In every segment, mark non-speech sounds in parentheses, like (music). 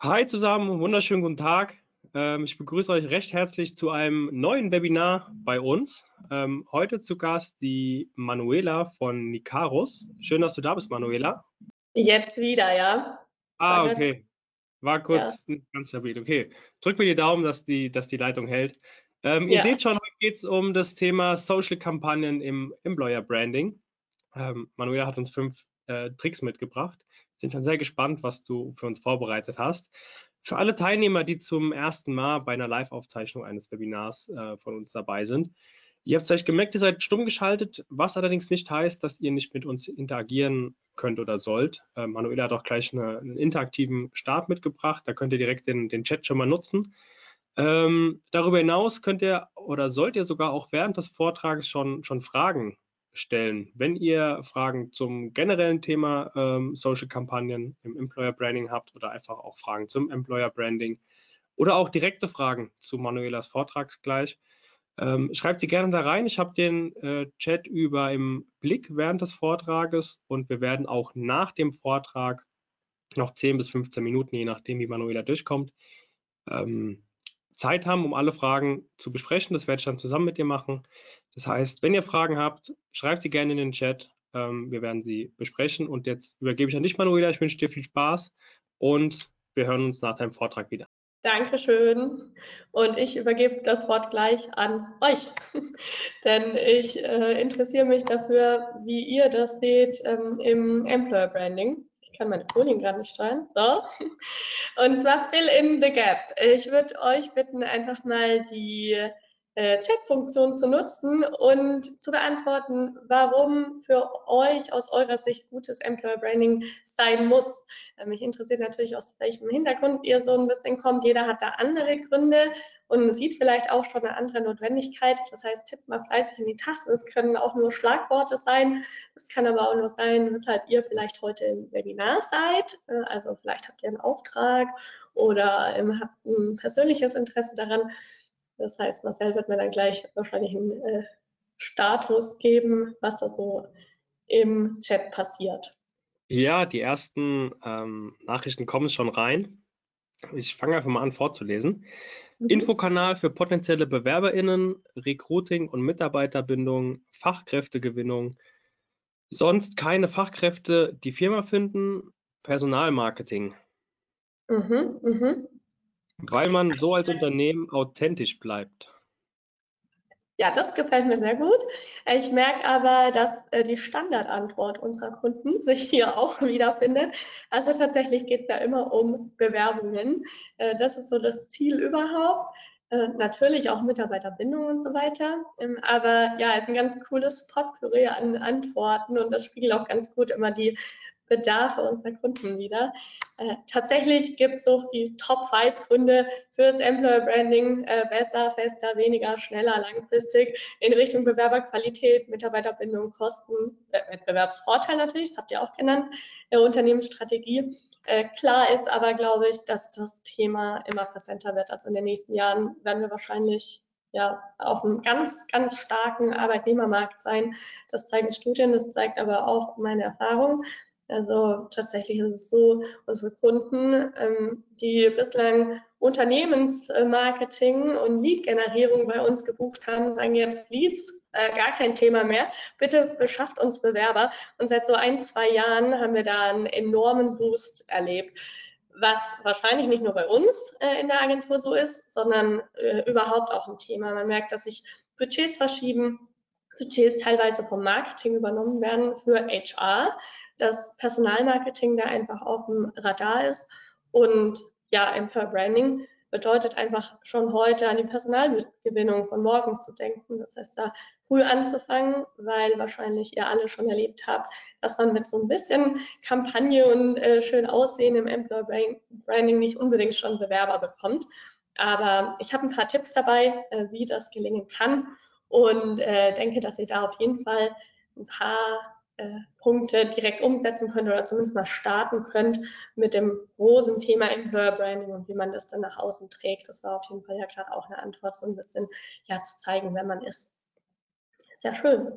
Hi zusammen, wunderschönen guten Tag. Ähm, ich begrüße euch recht herzlich zu einem neuen Webinar bei uns. Ähm, heute zu Gast die Manuela von Nicaros. Schön, dass du da bist, Manuela. Jetzt wieder, ja. Ah, okay. War kurz ja. ganz stabil. Okay. Drück mir die Daumen, dass die, dass die Leitung hält. Ähm, ja. Ihr seht schon, heute geht es um das Thema Social-Kampagnen im Employer Branding. Ähm, Manuela hat uns fünf äh, Tricks mitgebracht. Sind schon sehr gespannt, was du für uns vorbereitet hast. Für alle Teilnehmer, die zum ersten Mal bei einer Live-Aufzeichnung eines Webinars äh, von uns dabei sind, ihr habt vielleicht gemerkt, ihr seid stumm geschaltet, was allerdings nicht heißt, dass ihr nicht mit uns interagieren könnt oder sollt. Äh, Manuela hat auch gleich eine, einen interaktiven Start mitgebracht, da könnt ihr direkt den, den Chat schon mal nutzen. Ähm, darüber hinaus könnt ihr oder sollt ihr sogar auch während des Vortrags schon, schon Fragen stellen. Wenn ihr Fragen zum generellen Thema ähm, Social-Kampagnen im Employer Branding habt oder einfach auch Fragen zum Employer Branding oder auch direkte Fragen zu Manuelas Vortrag gleich, ähm, schreibt sie gerne da rein. Ich habe den äh, Chat über im Blick während des Vortrages und wir werden auch nach dem Vortrag noch 10 bis 15 Minuten, je nachdem, wie Manuela durchkommt, ähm, Zeit haben, um alle Fragen zu besprechen. Das werde ich dann zusammen mit dir machen. Das heißt, wenn ihr Fragen habt, schreibt sie gerne in den Chat. Ähm, wir werden sie besprechen. Und jetzt übergebe ich an dich, Manuela. Ich wünsche dir viel Spaß und wir hören uns nach deinem Vortrag wieder. Dankeschön. Und ich übergebe das Wort gleich an euch, (laughs) denn ich äh, interessiere mich dafür, wie ihr das seht ähm, im Employer Branding kann meine Folien gerade nicht steuern. So. Und zwar Fill in the Gap. Ich würde euch bitten, einfach mal die äh, Chat-Funktion zu nutzen und zu beantworten, warum für euch aus eurer Sicht gutes Employer Branding sein muss. Äh, mich interessiert natürlich, aus welchem Hintergrund ihr so ein bisschen kommt. Jeder hat da andere Gründe und sieht vielleicht auch schon eine andere Notwendigkeit. Das heißt, tippt mal fleißig in die Tasten. Es können auch nur Schlagworte sein. Es kann aber auch nur sein, weshalb ihr vielleicht heute im Webinar seid. Äh, also vielleicht habt ihr einen Auftrag oder habt ein persönliches Interesse daran. Das heißt, Marcel wird mir dann gleich wahrscheinlich einen äh, Status geben, was da so im Chat passiert. Ja, die ersten ähm, Nachrichten kommen schon rein. Ich fange einfach mal an vorzulesen. Mhm. Infokanal für potenzielle BewerberInnen, Recruiting und Mitarbeiterbindung, Fachkräftegewinnung, sonst keine Fachkräfte, die Firma finden, Personalmarketing. Mhm, mhm. Weil man so als Unternehmen authentisch bleibt. Ja, das gefällt mir sehr gut. Ich merke aber, dass äh, die Standardantwort unserer Kunden (laughs) sich hier auch wiederfindet. Also tatsächlich geht es ja immer um Bewerbungen. Äh, das ist so das Ziel überhaupt. Äh, natürlich auch Mitarbeiterbindung und so weiter. Ähm, aber ja, es ist ein ganz cooles Potpourri an Antworten und das spiegelt auch ganz gut immer die Bedarfe unserer Kunden wieder. Äh, tatsächlich gibt es so die Top 5 Gründe fürs Employer Branding, äh, besser, fester, weniger, schneller, langfristig in Richtung Bewerberqualität, Mitarbeiterbindung, Kosten, äh, Wettbewerbsvorteil natürlich, das habt ihr auch genannt, äh, Unternehmensstrategie. Äh, klar ist aber, glaube ich, dass das Thema immer präsenter wird. Also in den nächsten Jahren werden wir wahrscheinlich ja, auf einem ganz, ganz starken Arbeitnehmermarkt sein. Das zeigen Studien, das zeigt aber auch meine Erfahrung. Also tatsächlich ist es so, unsere Kunden, ähm, die bislang Unternehmensmarketing und Lead-Generierung bei uns gebucht haben, sagen jetzt Leads äh, gar kein Thema mehr. Bitte beschafft uns Bewerber. Und seit so ein, zwei Jahren haben wir da einen enormen Boost erlebt was wahrscheinlich nicht nur bei uns äh, in der Agentur so ist, sondern äh, überhaupt auch ein Thema. Man merkt, dass sich Budgets verschieben, Budgets teilweise vom Marketing übernommen werden für HR, dass Personalmarketing da einfach auf dem Radar ist und ja, Employer Branding bedeutet einfach schon heute an die Personalgewinnung von morgen zu denken. Das heißt, da früh anzufangen, weil wahrscheinlich ihr alle schon erlebt habt, dass man mit so ein bisschen Kampagne und äh, schön Aussehen im Employer Branding nicht unbedingt schon Bewerber bekommt. Aber ich habe ein paar Tipps dabei, äh, wie das gelingen kann und äh, denke, dass ihr da auf jeden Fall ein paar äh, Punkte direkt umsetzen könnt oder zumindest mal starten könnt mit dem großen Thema Employer Branding und wie man das dann nach außen trägt. Das war auf jeden Fall ja gerade auch eine Antwort, so ein bisschen ja zu zeigen, wer man ist. Sehr schön.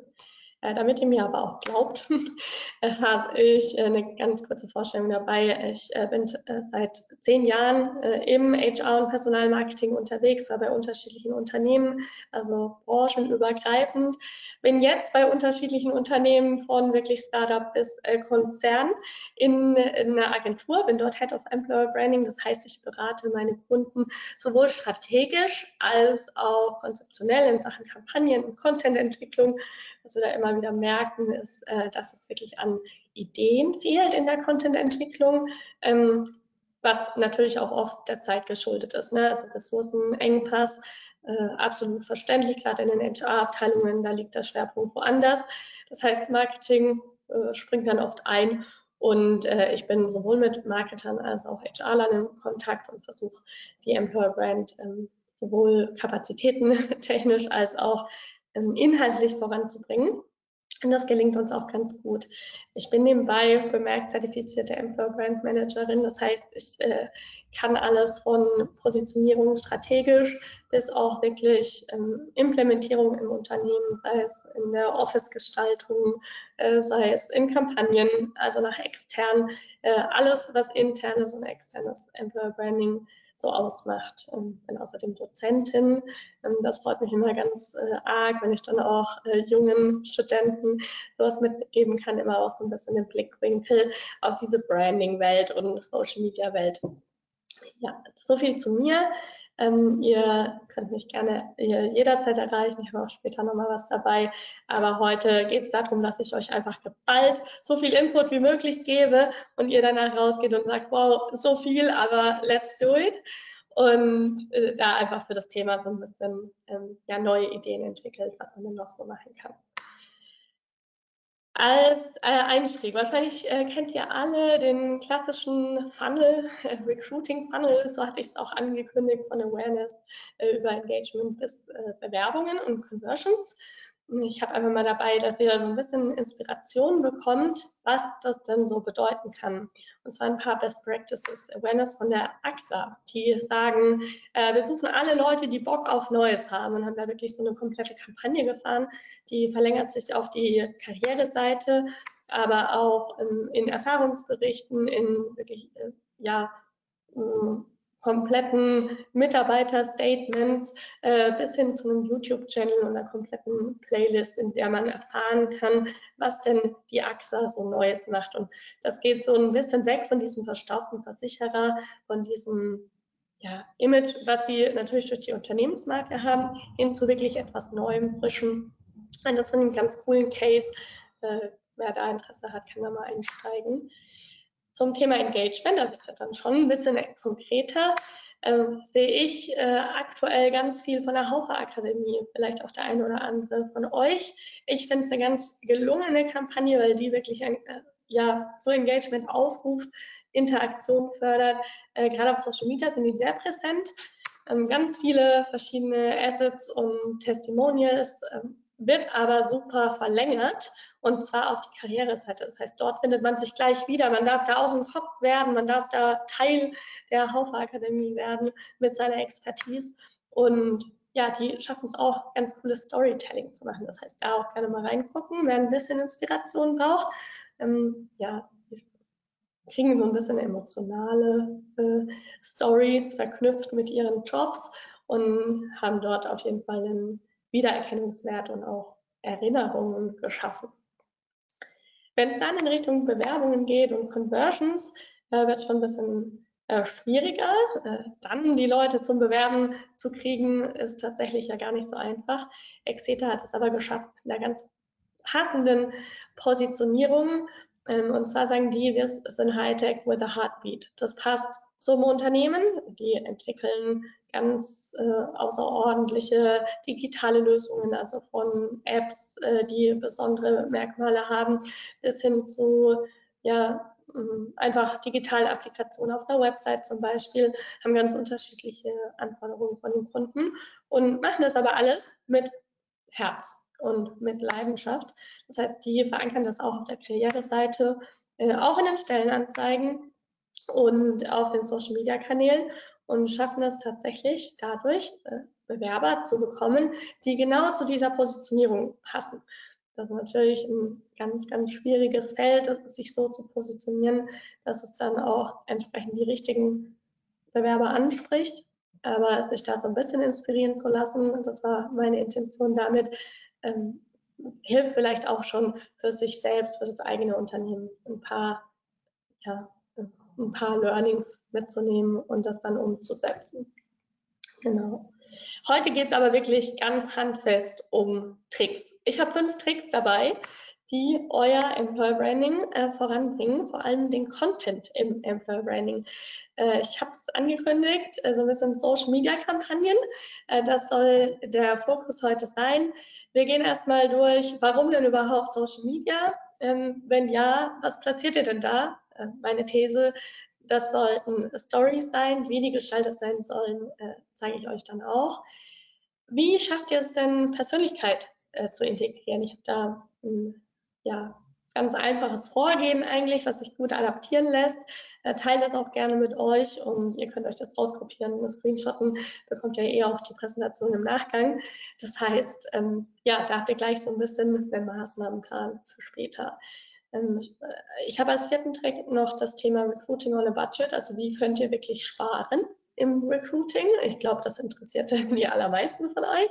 Äh, damit ihr mir aber auch glaubt, (laughs) äh, habe ich äh, eine ganz kurze Vorstellung dabei. Ich bin seit zehn Jahren im HR und Personalmarketing unterwegs, war bei unterschiedlichen Unternehmen, also branchenübergreifend. Bin jetzt bei unterschiedlichen Unternehmen von wirklich Startup bis Konzern in, in einer Agentur, bin dort Head of Employer Branding. Das heißt, ich berate meine Kunden sowohl strategisch als auch konzeptionell in Sachen Kampagnen und Contententwicklung was wir da immer wieder merken, ist, äh, dass es wirklich an Ideen fehlt in der Content-Entwicklung, ähm, was natürlich auch oft der Zeit geschuldet ist. Ne? Also Ressourcenengpass, äh, absolut verständlich, gerade in den HR-Abteilungen, da liegt der Schwerpunkt woanders. Das heißt, Marketing äh, springt dann oft ein und äh, ich bin sowohl mit Marketern als auch HR-Lern in Kontakt und versuche die Employer Brand ähm, sowohl kapazitätentechnisch als auch inhaltlich voranzubringen. Und das gelingt uns auch ganz gut. Ich bin nebenbei bemerkt zertifizierte Employer Brand Managerin. Das heißt, ich äh, kann alles von Positionierung strategisch bis auch wirklich ähm, Implementierung im Unternehmen, sei es in der Office-Gestaltung, äh, sei es in Kampagnen, also nach extern, äh, alles, was internes und externes Employer Branding so ausmacht. Ähm, bin außerdem Dozentin. Ähm, das freut mich immer ganz äh, arg, wenn ich dann auch äh, jungen Studenten sowas mitgeben kann, immer auch so ein bisschen den Blickwinkel auf diese Branding-Welt und Social-Media-Welt. Ja, so viel zu mir. Ähm, ihr könnt mich gerne jederzeit erreichen. Ich habe auch später nochmal was dabei. Aber heute geht es darum, dass ich euch einfach geballt so viel Input wie möglich gebe und ihr danach rausgeht und sagt, wow, so viel, aber let's do it. Und äh, da einfach für das Thema so ein bisschen ähm, ja, neue Ideen entwickelt, was man denn noch so machen kann als äh, Einstieg. Wahrscheinlich äh, kennt ihr alle den klassischen Funnel, äh, Recruiting Funnel, so hatte ich es auch angekündigt, von Awareness äh, über Engagement bis äh, Bewerbungen und Conversions. Ich habe einfach mal dabei, dass ihr so ein bisschen Inspiration bekommt, was das denn so bedeuten kann. Und zwar ein paar Best Practices Awareness von der AXA, die sagen, äh, wir suchen alle Leute, die Bock auf Neues haben und haben da wirklich so eine komplette Kampagne gefahren, die verlängert sich auf die Karriereseite, aber auch in, in Erfahrungsberichten, in wirklich, äh, ja, kompletten Mitarbeiterstatements äh, bis hin zu einem YouTube-Channel und einer kompletten Playlist, in der man erfahren kann, was denn die AXA so Neues macht. Und das geht so ein bisschen weg von diesem verstaubten Versicherer, von diesem ja, Image, was die natürlich durch die Unternehmensmarke haben, hin zu wirklich etwas Neuem, Frischem. Und das finde ich einen ganz coolen Case. Äh, wer da Interesse hat, kann da mal einsteigen. Zum Thema Engagement, da wird es ja dann schon ein bisschen konkreter, äh, sehe ich äh, aktuell ganz viel von der Haufe Akademie, vielleicht auch der eine oder andere von euch. Ich finde es eine ganz gelungene Kampagne, weil die wirklich ein, äh, ja, so Engagement aufruft, Interaktion fördert. Äh, gerade auf Social Media sind die sehr präsent. Ähm, ganz viele verschiedene Assets und Testimonials, ähm, wird aber super verlängert und zwar auf die Karriereseite. Das heißt, dort findet man sich gleich wieder. Man darf da auch ein Kopf werden, man darf da Teil der Haufe Akademie werden mit seiner Expertise und ja, die schaffen es auch, ganz cooles Storytelling zu machen. Das heißt, da auch gerne mal reingucken, wer ein bisschen Inspiration braucht. Ähm, ja, kriegen so ein bisschen emotionale äh, Stories verknüpft mit ihren Jobs und haben dort auf jeden Fall einen Wiedererkennungswert und auch Erinnerungen geschaffen. Wenn es dann in Richtung Bewerbungen geht und Conversions, äh, wird es schon ein bisschen äh, schwieriger. Äh, dann die Leute zum Bewerben zu kriegen, ist tatsächlich ja gar nicht so einfach. Exeter hat es aber geschafft, in einer ganz passenden Positionierung. Ähm, und zwar sagen die, wir sind Hightech with a Heartbeat. Das passt zum Unternehmen. Die entwickeln ganz äh, außerordentliche digitale Lösungen, also von Apps, äh, die besondere Merkmale haben, bis hin zu ja, mm, einfach digitale Applikationen auf einer Website zum Beispiel, haben ganz unterschiedliche Anforderungen von den Kunden und machen das aber alles mit Herz und mit Leidenschaft. Das heißt, die verankern das auch auf der Karriereseite, äh, auch in den Stellenanzeigen und auf den Social-Media-Kanälen und schaffen es tatsächlich dadurch, äh, Bewerber zu bekommen, die genau zu dieser Positionierung passen. Das ist natürlich ein ganz, ganz schwieriges Feld, sich so zu positionieren, dass es dann auch entsprechend die richtigen Bewerber anspricht. Aber sich da so ein bisschen inspirieren zu lassen, das war meine Intention damit, ähm, hilft vielleicht auch schon für sich selbst, für das eigene Unternehmen ein paar, ja, ein paar Learnings mitzunehmen und das dann umzusetzen. Genau. Heute geht es aber wirklich ganz handfest um Tricks. Ich habe fünf Tricks dabei, die euer Employer Branding äh, voranbringen, vor allem den Content im Employer Branding. Äh, ich habe es angekündigt, äh, so ein bisschen Social Media Kampagnen. Äh, das soll der Fokus heute sein. Wir gehen erstmal durch, warum denn überhaupt Social Media? Ähm, wenn ja, was platziert ihr denn da? Äh, meine These, das sollten Stories sein. Wie die gestaltet sein sollen, äh, zeige ich euch dann auch. Wie schafft ihr es denn, Persönlichkeit äh, zu integrieren? Ich habe da ein ja, ganz einfaches Vorgehen eigentlich, was sich gut adaptieren lässt. Teilt das auch gerne mit euch und ihr könnt euch das rauskopieren und screenshotten. Bekommt ja eh auch die Präsentation im Nachgang. Das heißt, ähm, ja, da habt ihr gleich so ein bisschen einen Maßnahmenplan für später. Ähm, ich habe als vierten Trick noch das Thema Recruiting on a Budget. Also wie könnt ihr wirklich sparen? im Recruiting. Ich glaube, das interessiert (laughs) die allermeisten von euch.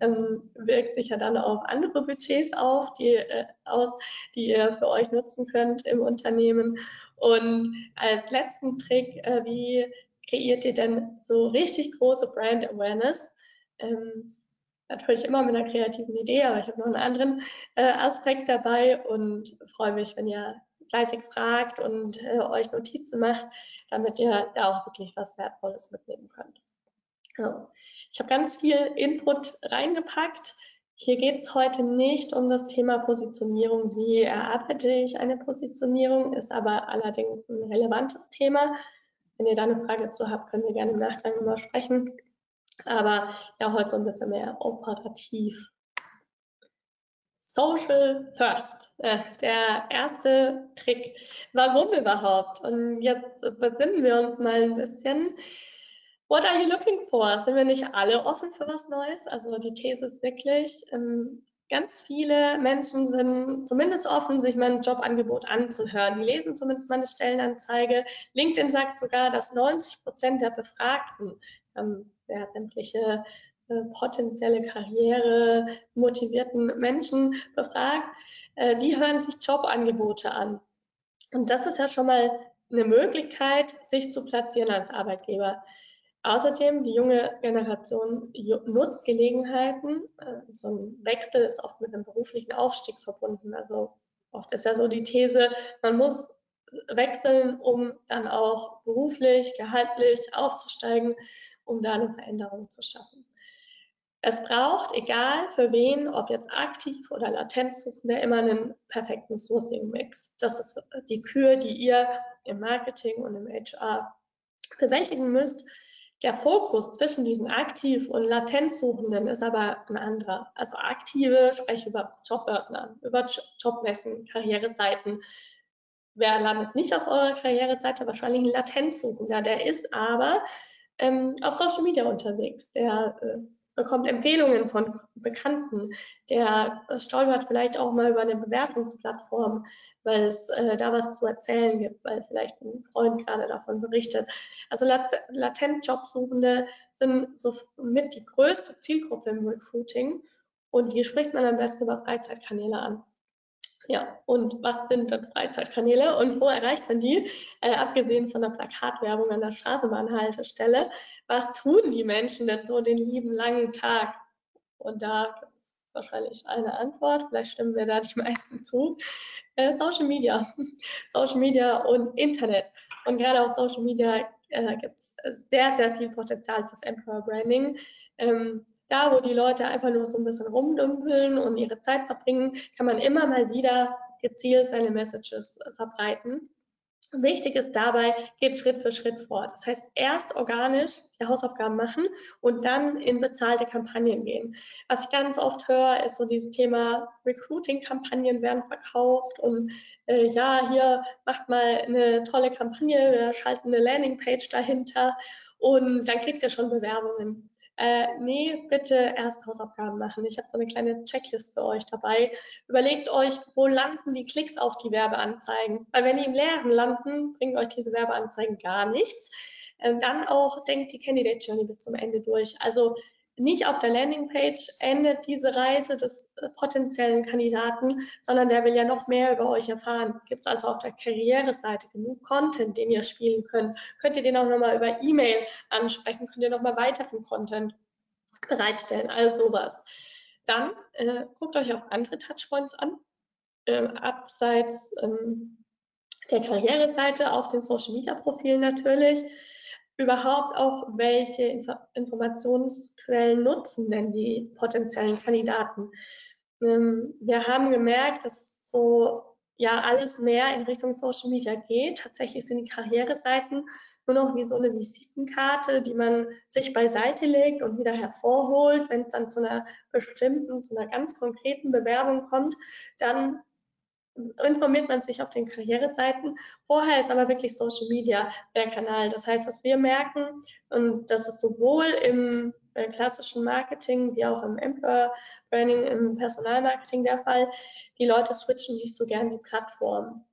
Ähm, wirkt sich ja dann auf andere Budgets auf, die, äh, aus, die ihr für euch nutzen könnt im Unternehmen. Und als letzten Trick, äh, wie kreiert ihr denn so richtig große Brand Awareness? Ähm, natürlich immer mit einer kreativen Idee, aber ich habe noch einen anderen äh, Aspekt dabei und freue mich, wenn ihr fleißig fragt und äh, euch Notizen macht, damit ihr da auch wirklich was Wertvolles mitnehmen könnt. Ja. Ich habe ganz viel Input reingepackt. Hier geht es heute nicht um das Thema Positionierung. Wie erarbeite ich eine Positionierung, ist aber allerdings ein relevantes Thema. Wenn ihr da eine Frage zu habt, können wir gerne im Nachgang immer sprechen. Aber ja, heute so ein bisschen mehr operativ. Social First, äh, der erste Trick. Warum überhaupt? Und jetzt besinnen wir uns mal ein bisschen. What are you looking for? Sind wir nicht alle offen für was Neues? Also die These ist wirklich, ähm, ganz viele Menschen sind zumindest offen, sich mein Jobangebot anzuhören. Die lesen zumindest meine Stellenanzeige. LinkedIn sagt sogar, dass 90 Prozent der Befragten ähm, ja, sämtliche äh, potenzielle Karriere motivierten Menschen befragt, äh, die hören sich Jobangebote an. Und das ist ja schon mal eine Möglichkeit, sich zu platzieren als Arbeitgeber. Außerdem, die junge Generation nutzt Gelegenheiten. Äh, so ein Wechsel ist oft mit einem beruflichen Aufstieg verbunden. Also oft ist ja so die These, man muss wechseln, um dann auch beruflich, gehaltlich aufzusteigen, um da eine Veränderung zu schaffen. Es braucht, egal für wen, ob jetzt aktiv oder Latenzsuchende, immer einen perfekten Sourcing-Mix. Das ist die Kür, die ihr im Marketing und im HR bewältigen müsst. Der Fokus zwischen diesen Aktiv- und Latenzsuchenden ist aber ein anderer. Also Aktive spreche über Jobbörsen an, über Jobmessen, Karriereseiten. Wer landet nicht auf eurer Karriereseite? Wahrscheinlich ein Latenzsuchender. Der ist aber ähm, auf Social Media unterwegs. Der äh, bekommt Empfehlungen von Bekannten, der stolpert vielleicht auch mal über eine Bewertungsplattform, weil es äh, da was zu erzählen gibt, weil vielleicht ein Freund gerade davon berichtet. Also lat latent Jobsuchende sind so mit die größte Zielgruppe im Recruiting und die spricht man am besten über Freizeitkanäle an. Ja, und was sind dann Freizeitkanäle und wo erreicht man die? Äh, abgesehen von der Plakatwerbung an der Straßenbahnhaltestelle, was tun die Menschen denn so den lieben langen Tag? Und da gibt es wahrscheinlich eine Antwort, vielleicht stimmen wir da die (laughs) meisten zu. Äh, Social Media, (laughs) Social Media und Internet. Und gerade auf Social Media äh, gibt es sehr, sehr viel Potenzial fürs Employer Branding. Ähm, da, wo die Leute einfach nur so ein bisschen rumdümpeln und ihre Zeit verbringen, kann man immer mal wieder gezielt seine Messages verbreiten. Wichtig ist dabei, geht Schritt für Schritt vor. Das heißt, erst organisch die Hausaufgaben machen und dann in bezahlte Kampagnen gehen. Was ich ganz oft höre, ist so dieses Thema Recruiting-Kampagnen werden verkauft und äh, ja, hier macht mal eine tolle Kampagne, wir schalten eine Landingpage dahinter und dann kriegt ihr schon Bewerbungen. Äh, nee, bitte erst Hausaufgaben machen. Ich habe so eine kleine Checklist für euch dabei. Überlegt euch, wo landen die Klicks auf die Werbeanzeigen? Weil wenn die im Leeren landen, bringen euch diese Werbeanzeigen gar nichts. Ähm, dann auch denkt die Candidate Journey bis zum Ende durch. Also nicht auf der Landingpage endet diese Reise des äh, potenziellen Kandidaten, sondern der will ja noch mehr über euch erfahren. Gibt es also auf der Karriereseite genug Content, den ihr spielen könnt? Könnt ihr den auch nochmal über E-Mail ansprechen? Könnt ihr nochmal weiteren Content bereitstellen? All sowas. Dann äh, guckt euch auch andere Touchpoints an, äh, abseits ähm, der Karriereseite auf den Social Media Profilen natürlich überhaupt auch, welche Inf Informationsquellen nutzen denn die potenziellen Kandidaten. Ähm, wir haben gemerkt, dass so ja alles mehr in Richtung Social Media geht. Tatsächlich sind die Karriereseiten nur noch wie so eine Visitenkarte, die man sich beiseite legt und wieder hervorholt. Wenn es dann zu einer bestimmten, zu einer ganz konkreten Bewerbung kommt, dann informiert man sich auf den Karriereseiten. Vorher ist aber wirklich Social Media der Kanal. Das heißt, was wir merken, und das ist sowohl im äh, klassischen Marketing wie auch im Employer Branding, im Personalmarketing der Fall, die Leute switchen nicht so gern die Plattform.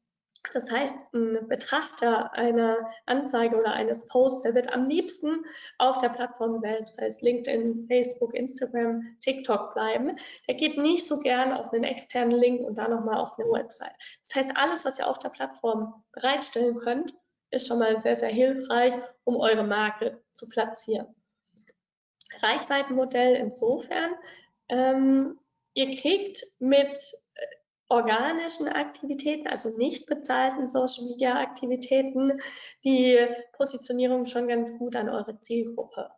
Das heißt, ein Betrachter einer Anzeige oder eines Posts, der wird am liebsten auf der Plattform selbst, heißt LinkedIn, Facebook, Instagram, TikTok bleiben. Der geht nicht so gern auf einen externen Link und dann nochmal auf eine Website. Das heißt, alles, was ihr auf der Plattform bereitstellen könnt, ist schon mal sehr, sehr hilfreich, um eure Marke zu platzieren. Reichweitenmodell insofern, ähm, ihr kriegt mit organischen Aktivitäten, also nicht bezahlten Social Media Aktivitäten, die Positionierung schon ganz gut an eure Zielgruppe.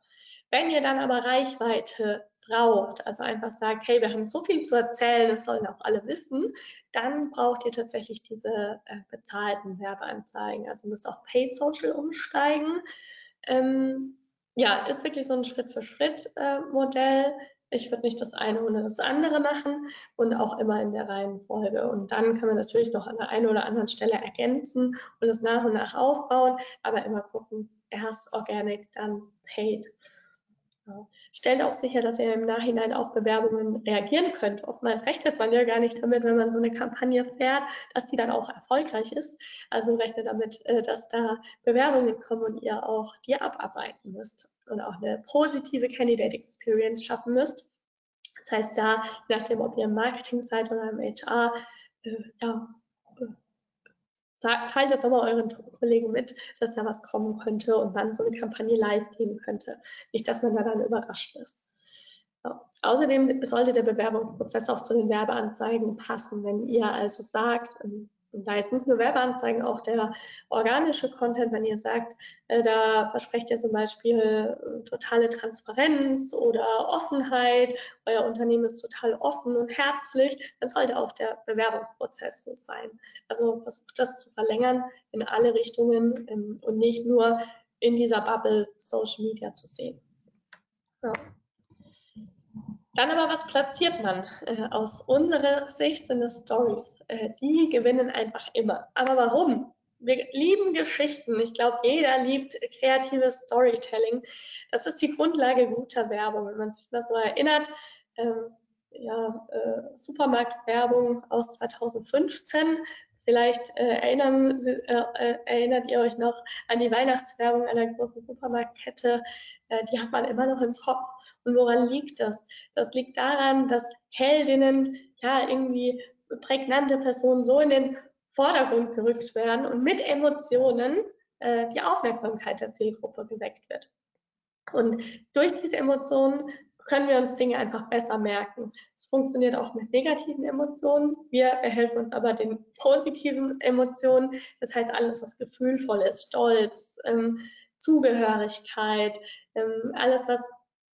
Wenn ihr dann aber Reichweite braucht, also einfach sagt, hey, wir haben so viel zu erzählen, das sollen auch alle wissen, dann braucht ihr tatsächlich diese äh, bezahlten Werbeanzeigen. Also müsst auch Paid Social umsteigen. Ähm, ja, ist wirklich so ein Schritt-für-Schritt-Modell. Äh, ich würde nicht das eine ohne das andere machen und auch immer in der Reihenfolge. Und dann kann man natürlich noch an der einen oder anderen Stelle ergänzen und es nach und nach aufbauen, aber immer gucken, erst Organic, dann Paid. Stellt auch sicher, dass ihr im Nachhinein auf Bewerbungen reagieren könnt. Oftmals rechnet man ja gar nicht damit, wenn man so eine Kampagne fährt, dass die dann auch erfolgreich ist. Also rechnet damit, äh, dass da Bewerbungen kommen und ihr auch die abarbeiten müsst und auch eine positive Candidate Experience schaffen müsst. Das heißt, da, je nachdem, ob ihr im Marketing seid oder im HR, äh, ja, teilt das nochmal euren Kollegen mit, dass da was kommen könnte und wann so eine Kampagne live gehen könnte. Nicht, dass man da dann überrascht ist. Ja. Außerdem sollte der Bewerbungsprozess auch zu den Werbeanzeigen passen. Wenn ihr also sagt, ähm, und da ist nicht nur Werbeanzeigen, auch der organische Content, wenn ihr sagt, äh, da versprecht ihr zum Beispiel äh, totale Transparenz oder Offenheit, euer Unternehmen ist total offen und herzlich, dann sollte auch der Bewerbungsprozess so sein. Also versucht das zu verlängern in alle Richtungen ähm, und nicht nur in dieser Bubble Social Media zu sehen. Ja. Dann aber, was platziert man? Äh, aus unserer Sicht sind es Stories. Äh, die gewinnen einfach immer. Aber warum? Wir lieben Geschichten. Ich glaube, jeder liebt kreatives Storytelling. Das ist die Grundlage guter Werbung. Wenn man sich mal so erinnert, ähm, ja, äh, Supermarktwerbung aus 2015. Vielleicht äh, erinnern, äh, äh, erinnert ihr euch noch an die Weihnachtswerbung einer großen Supermarktkette die hat man immer noch im Kopf. Und woran liegt das? Das liegt daran, dass Heldinnen, ja, irgendwie prägnante Personen so in den Vordergrund gerückt werden und mit Emotionen äh, die Aufmerksamkeit der Zielgruppe geweckt wird. Und durch diese Emotionen können wir uns Dinge einfach besser merken. Es funktioniert auch mit negativen Emotionen. Wir behelfen uns aber den positiven Emotionen. Das heißt, alles, was gefühlvoll ist, Stolz, ähm, Zugehörigkeit, ähm, alles, was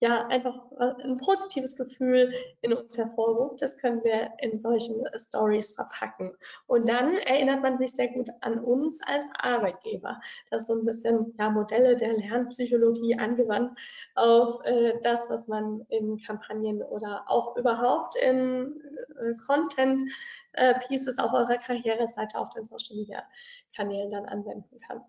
ja einfach ein positives Gefühl in uns hervorruft, das können wir in solchen Stories verpacken. Und dann erinnert man sich sehr gut an uns als Arbeitgeber. Das ist so ein bisschen ja, Modelle der Lernpsychologie angewandt auf äh, das, was man in Kampagnen oder auch überhaupt in äh, Content äh, Pieces auf eurer Karriereseite auf den Social Media Kanälen dann anwenden kann.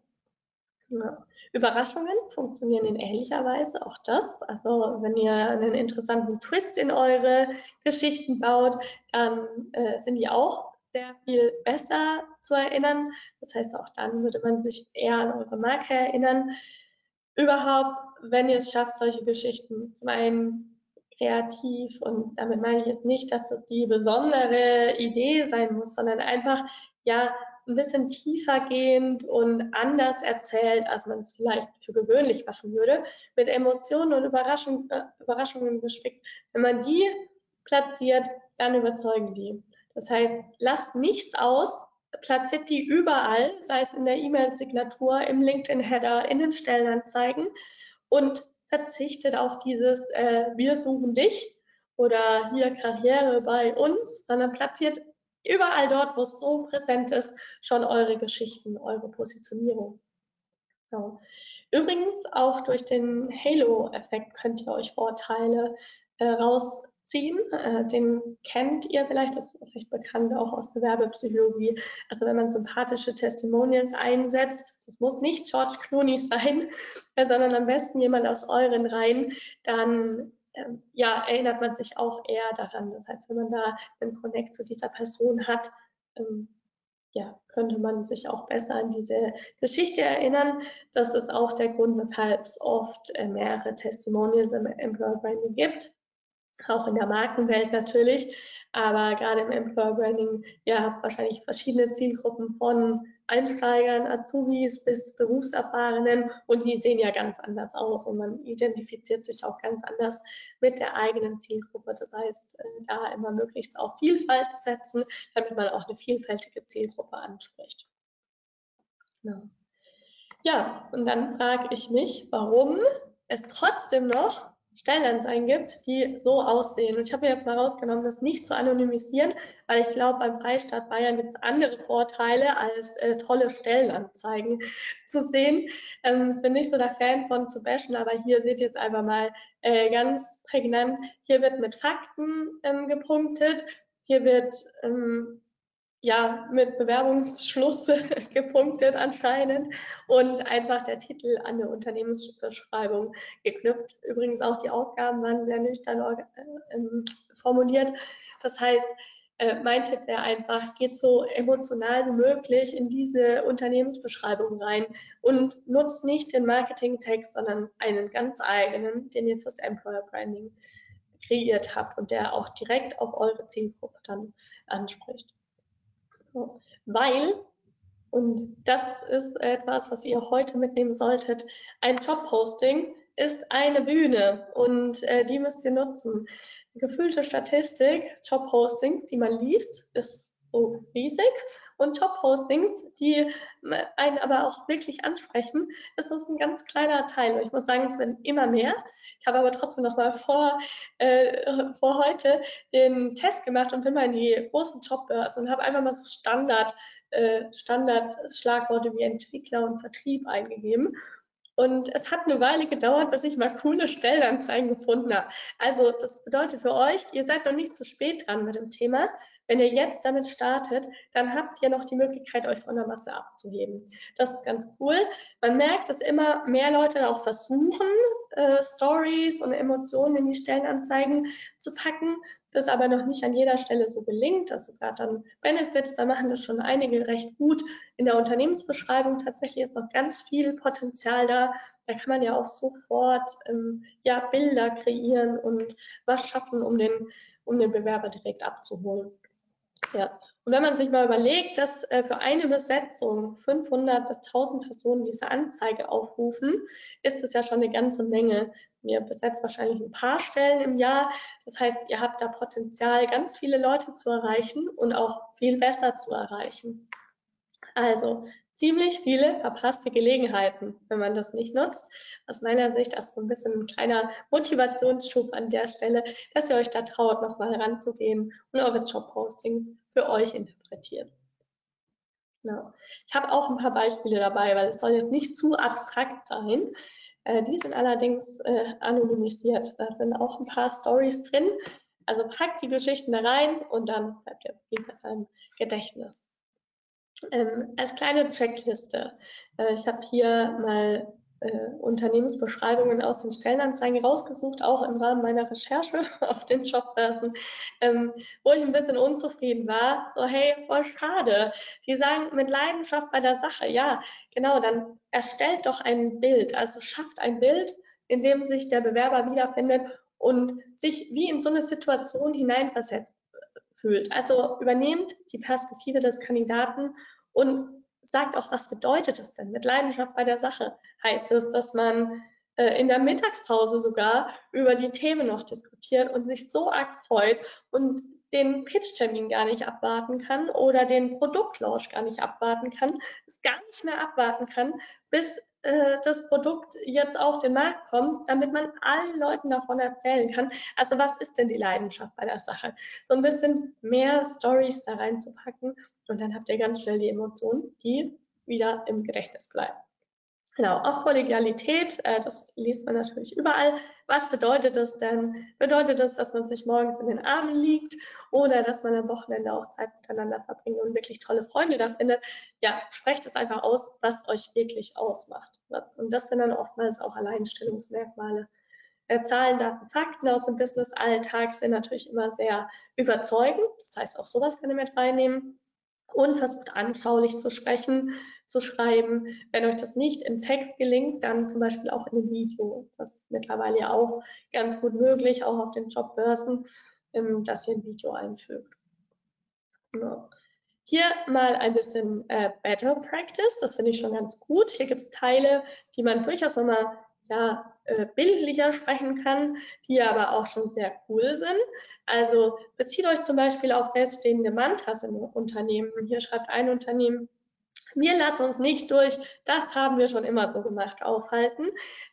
Ja. Überraschungen funktionieren in ähnlicher Weise, auch das. Also wenn ihr einen interessanten Twist in eure Geschichten baut, dann äh, sind die auch sehr viel besser zu erinnern. Das heißt, auch dann würde man sich eher an eure Marke erinnern. Überhaupt, wenn ihr es schafft, solche Geschichten zum einen kreativ und damit meine ich jetzt nicht, dass es die besondere Idee sein muss, sondern einfach ja ein bisschen tiefer gehend und anders erzählt, als man es vielleicht für gewöhnlich machen würde, mit Emotionen und Überraschung, äh, Überraschungen gespickt. Wenn man die platziert, dann überzeugen die. Das heißt, lasst nichts aus, platziert die überall, sei es in der E-Mail-Signatur, im LinkedIn-Header, in den Stellenanzeigen und verzichtet auf dieses äh, Wir suchen dich oder hier Karriere bei uns, sondern platziert überall dort, wo es so präsent ist, schon eure Geschichten, eure Positionierung. Genau. Übrigens, auch durch den Halo-Effekt könnt ihr euch Vorteile äh, rausziehen. Äh, den kennt ihr vielleicht, das ist recht bekannt auch aus Gewerbepsychologie. Also wenn man sympathische Testimonials einsetzt, das muss nicht George Clooney sein, (laughs) sondern am besten jemand aus euren Reihen, dann ja, erinnert man sich auch eher daran. Das heißt, wenn man da einen Connect zu dieser Person hat, ähm, ja, könnte man sich auch besser an diese Geschichte erinnern. Das ist auch der Grund, weshalb es oft äh, mehrere Testimonials im Employer Branding gibt auch in der Markenwelt natürlich, aber gerade im Employer Branding, habt wahrscheinlich verschiedene Zielgruppen von Einsteigern, Azubis bis Berufserfahrenen und die sehen ja ganz anders aus und man identifiziert sich auch ganz anders mit der eigenen Zielgruppe. Das heißt, äh, da immer möglichst auf Vielfalt setzen, damit man auch eine vielfältige Zielgruppe anspricht. Genau. Ja, und dann frage ich mich, warum es trotzdem noch Stellenanzeigen gibt, die so aussehen. Und ich habe jetzt mal rausgenommen, das nicht zu anonymisieren, weil ich glaube, beim Freistaat Bayern gibt es andere Vorteile, als äh, tolle Stellenanzeigen zu sehen. Ähm, bin nicht so der Fan von zu bashen, aber hier seht ihr es einfach mal äh, ganz prägnant. Hier wird mit Fakten ähm, gepunktet. Hier wird ähm, ja, mit Bewerbungsschluss (laughs) gepunktet anscheinend und einfach der Titel an der Unternehmensbeschreibung geknüpft. Übrigens auch die Aufgaben waren sehr nüchtern äh, formuliert. Das heißt, äh, mein Tipp wäre einfach, geht so emotional wie möglich in diese Unternehmensbeschreibung rein und nutzt nicht den Marketing-Text, sondern einen ganz eigenen, den ihr fürs Employer Branding kreiert habt und der auch direkt auf eure Zielgruppe dann anspricht. Weil, und das ist etwas, was ihr heute mitnehmen solltet, ein Jobposting ist eine Bühne und äh, die müsst ihr nutzen. Gefühlte Statistik, Jobpostings, die man liest, ist so riesig und Top-Postings, die einen aber auch wirklich ansprechen, ist das ein ganz kleiner Teil. Und ich muss sagen, es werden immer mehr. Ich habe aber trotzdem noch mal vor, äh, vor heute den Test gemacht und bin mal in die großen Jobbörsen und habe einfach mal so Standard, äh, Standard-Schlagworte wie Entwickler und Vertrieb eingegeben. Und es hat eine Weile gedauert, bis ich mal coole Stellenanzeigen gefunden habe. Also das bedeutet für euch, ihr seid noch nicht zu spät dran mit dem Thema. Wenn ihr jetzt damit startet, dann habt ihr noch die Möglichkeit, euch von der Masse abzuheben. Das ist ganz cool. Man merkt, dass immer mehr Leute auch versuchen, äh, Stories und Emotionen in die Stellenanzeigen zu packen, das aber noch nicht an jeder Stelle so gelingt. Also gerade dann Benefits, da machen das schon einige recht gut. In der Unternehmensbeschreibung tatsächlich ist noch ganz viel Potenzial da. Da kann man ja auch sofort ähm, ja, Bilder kreieren und was schaffen, um den, um den Bewerber direkt abzuholen. Ja. Und wenn man sich mal überlegt, dass äh, für eine Besetzung 500 bis 1000 Personen diese Anzeige aufrufen, ist das ja schon eine ganze Menge. Ihr besetzt wahrscheinlich ein paar Stellen im Jahr. Das heißt, ihr habt da Potenzial, ganz viele Leute zu erreichen und auch viel besser zu erreichen. Also ziemlich viele verpasste Gelegenheiten, wenn man das nicht nutzt. Aus meiner Sicht ist so ein bisschen ein kleiner Motivationsschub an der Stelle, dass ihr euch da traut, nochmal ranzugehen und eure Jobpostings für euch interpretiert. Genau. Ich habe auch ein paar Beispiele dabei, weil es soll jetzt nicht zu abstrakt sein. Äh, die sind allerdings äh, anonymisiert. Da sind auch ein paar Stories drin. Also packt die Geschichten da rein und dann bleibt ihr viel besser im Gedächtnis. Ähm, als kleine Checkliste. Äh, ich habe hier mal äh, Unternehmensbeschreibungen aus den Stellenanzeigen rausgesucht, auch im Rahmen meiner Recherche (laughs) auf den Jobbörsen, ähm, wo ich ein bisschen unzufrieden war. So, hey, voll schade. Die sagen mit Leidenschaft bei der Sache. Ja, genau, dann erstellt doch ein Bild. Also schafft ein Bild, in dem sich der Bewerber wiederfindet und sich wie in so eine Situation hineinversetzt fühlt. Also übernehmt die Perspektive des Kandidaten und sagt auch, was bedeutet es denn mit Leidenschaft bei der Sache? Heißt es, dass man äh, in der Mittagspause sogar über die Themen noch diskutiert und sich so arg freut und den Pitch-Termin gar nicht abwarten kann oder den Produktlaunch gar nicht abwarten kann, es gar nicht mehr abwarten kann, bis äh, das Produkt jetzt auf den Markt kommt, damit man allen Leuten davon erzählen kann. Also was ist denn die Leidenschaft bei der Sache? So ein bisschen mehr Stories da reinzupacken und dann habt ihr ganz schnell die Emotionen, die wieder im Gedächtnis bleiben. Genau, auch Kollegialität, äh, das liest man natürlich überall. Was bedeutet das denn? Bedeutet das, dass man sich morgens in den Armen liegt oder dass man am Wochenende auch Zeit miteinander verbringt und wirklich tolle Freunde da findet? Ja, sprecht es einfach aus, was euch wirklich ausmacht. Und das sind dann oftmals auch Alleinstellungsmerkmale. Äh, Zahlen, Daten, Fakten aus dem Business-Alltag sind natürlich immer sehr überzeugend. Das heißt, auch sowas kann ihr mit reinnehmen und versucht anschaulich zu sprechen, zu schreiben. Wenn euch das nicht im Text gelingt, dann zum Beispiel auch in einem Video. Das ist mittlerweile ja auch ganz gut möglich, auch auf den Jobbörsen, ähm, dass ihr ein Video einfügt. Genau. Hier mal ein bisschen äh, Better Practice, das finde ich schon ganz gut. Hier gibt es Teile, die man durchaus nochmal ja, äh, bildlicher sprechen kann, die aber auch schon sehr cool sind. Also bezieht euch zum Beispiel auf feststehende Mantras im Unternehmen. Hier schreibt ein Unternehmen, wir lassen uns nicht durch, das haben wir schon immer so gemacht, aufhalten.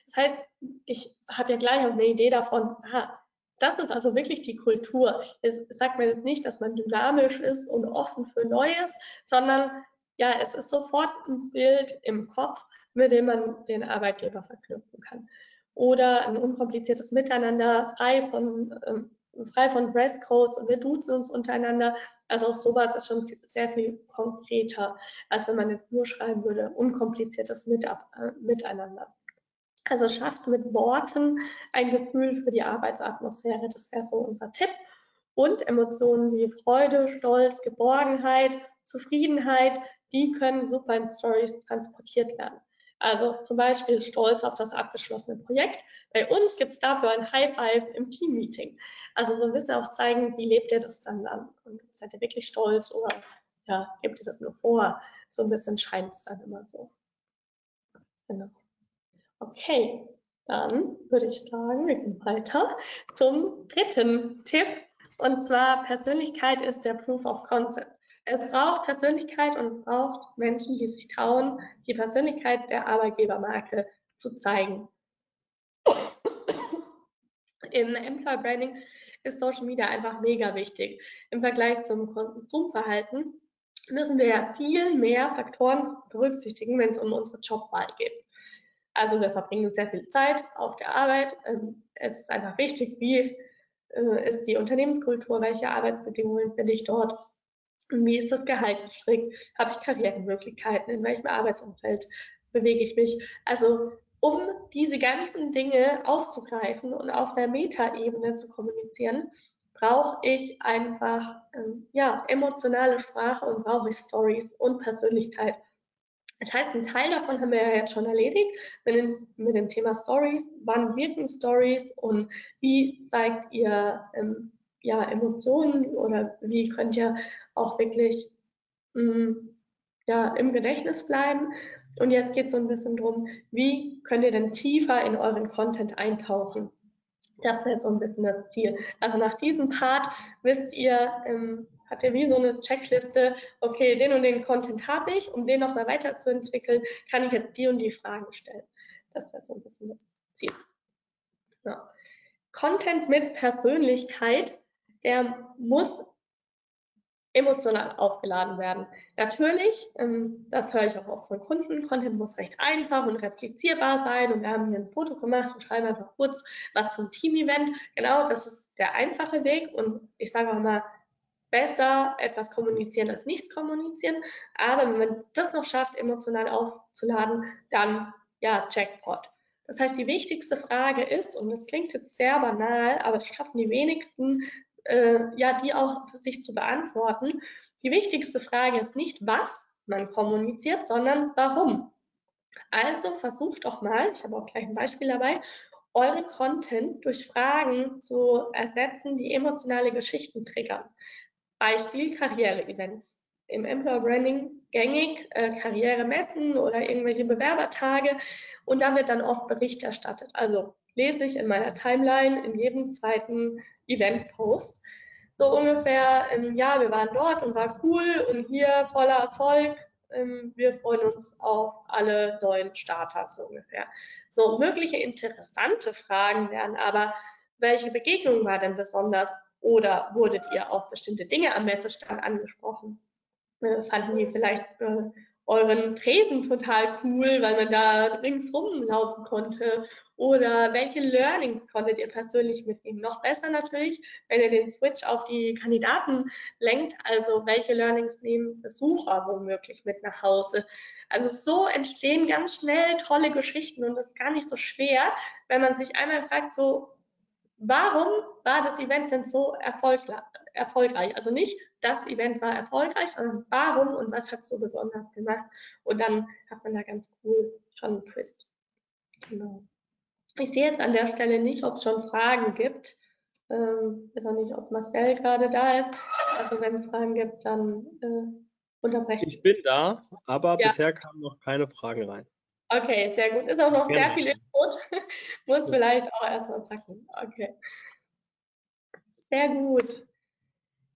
Das heißt, ich habe ja gleich auch eine Idee davon, aha, das ist also wirklich die Kultur. Es sagt mir jetzt nicht, dass man dynamisch ist und offen für Neues, sondern ja, es ist sofort ein Bild im Kopf, mit dem man den Arbeitgeber verknüpfen kann. Oder ein unkompliziertes Miteinander, frei von, ähm, frei von Dresscodes und wir duzen uns untereinander. Also auch sowas ist schon sehr viel konkreter, als wenn man jetzt nur schreiben würde, unkompliziertes Mit äh, Miteinander. Also schafft mit Worten ein Gefühl für die Arbeitsatmosphäre. Das wäre so unser Tipp. Und Emotionen wie Freude, Stolz, Geborgenheit, Zufriedenheit, die können super in Stories transportiert werden. Also zum Beispiel Stolz auf das abgeschlossene Projekt. Bei uns gibt es dafür ein High Five im Team-Meeting. Also so ein bisschen auch zeigen, wie lebt ihr das dann an? Und seid ihr wirklich stolz oder ja, gebt ihr das nur vor? So ein bisschen scheint es dann immer so. Genau. Okay, dann würde ich sagen, wir gehen weiter zum dritten Tipp. Und zwar Persönlichkeit ist der Proof of Concept. Es braucht Persönlichkeit und es braucht Menschen, die sich trauen, die Persönlichkeit der Arbeitgebermarke zu zeigen. Im Employer Branding ist Social Media einfach mega wichtig. Im Vergleich zum Konsumverhalten müssen wir ja viel mehr Faktoren berücksichtigen, wenn es um unsere Jobwahl geht. Also wir verbringen sehr viel Zeit auf der Arbeit. Ähm, es ist einfach wichtig, wie äh, ist die Unternehmenskultur, welche Arbeitsbedingungen finde ich dort wie ist das Gehalt gestrickt? Habe ich Karrieremöglichkeiten? In welchem Arbeitsumfeld bewege ich mich? Also um diese ganzen Dinge aufzugreifen und auf der Metaebene zu kommunizieren, brauche ich einfach ähm, ja, emotionale Sprache und brauche ich Stories und Persönlichkeit. Das heißt, ein Teil davon haben wir ja jetzt schon erledigt mit dem, mit dem Thema Stories. Wann wirken Stories und wie zeigt ihr ähm, ja, Emotionen oder wie könnt ihr auch wirklich mh, mm, ja, im Gedächtnis bleiben. Und jetzt geht es so ein bisschen darum, wie könnt ihr denn tiefer in euren Content eintauchen? Das wäre so ein bisschen das Ziel. Also nach diesem Part wisst ihr, ähm, habt ihr wie so eine Checkliste, okay, den und den Content habe ich, um den nochmal weiterzuentwickeln, kann ich jetzt die und die Fragen stellen. Das wäre so ein bisschen das Ziel. Ja. Content mit Persönlichkeit, der muss emotional aufgeladen werden. Natürlich, ähm, das höre ich auch oft von Kunden, Content muss recht einfach und replizierbar sein und wir haben hier ein Foto gemacht und schreiben einfach kurz was zum Team-Event. Genau, das ist der einfache Weg und ich sage auch mal, besser etwas kommunizieren als nichts kommunizieren. Aber wenn man das noch schafft, emotional aufzuladen, dann ja, Jackpot. Das heißt, die wichtigste Frage ist, und das klingt jetzt sehr banal, aber es schaffen die wenigsten, äh, ja, die auch für sich zu beantworten. Die wichtigste Frage ist nicht, was man kommuniziert, sondern warum. Also versucht doch mal, ich habe auch gleich ein Beispiel dabei, eure Content durch Fragen zu ersetzen, die emotionale Geschichten triggern. Beispiel Karriere-Events. Im Employer Branding gängig äh, Karrieremessen oder irgendwelche Bewerbertage und da wird dann oft Bericht erstattet. Also lese ich in meiner Timeline in jedem zweiten Event-Post. So ungefähr, ähm, ja, wir waren dort und war cool und hier voller Erfolg. Ähm, wir freuen uns auf alle neuen Starter, so ungefähr. So, mögliche interessante Fragen wären aber, welche Begegnung war denn besonders oder wurdet ihr auf bestimmte Dinge am Messestand angesprochen? Äh, fanden die vielleicht äh, euren Tresen total cool, weil man da ringsrum laufen konnte? Oder welche Learnings konntet ihr persönlich mitnehmen? Noch besser natürlich, wenn ihr den Switch auf die Kandidaten lenkt. Also welche Learnings nehmen Besucher womöglich mit nach Hause? Also so entstehen ganz schnell tolle Geschichten und das ist gar nicht so schwer, wenn man sich einmal fragt, so warum war das Event denn so erfolgreich? Also nicht, das Event war erfolgreich, sondern warum und was hat so besonders gemacht? Und dann hat man da ganz cool schon einen Twist. Genau. Ich sehe jetzt an der Stelle nicht, ob es schon Fragen gibt. Ähm, weiß auch nicht, ob Marcel gerade da ist. Also wenn es Fragen gibt, dann äh, unterbrechen. Ich bin da, aber ja. bisher kamen noch keine Fragen rein. Okay, sehr gut. Ist auch noch Gerne. sehr viel Input. (laughs) Muss vielleicht auch erstmal sacken. Okay. Sehr gut.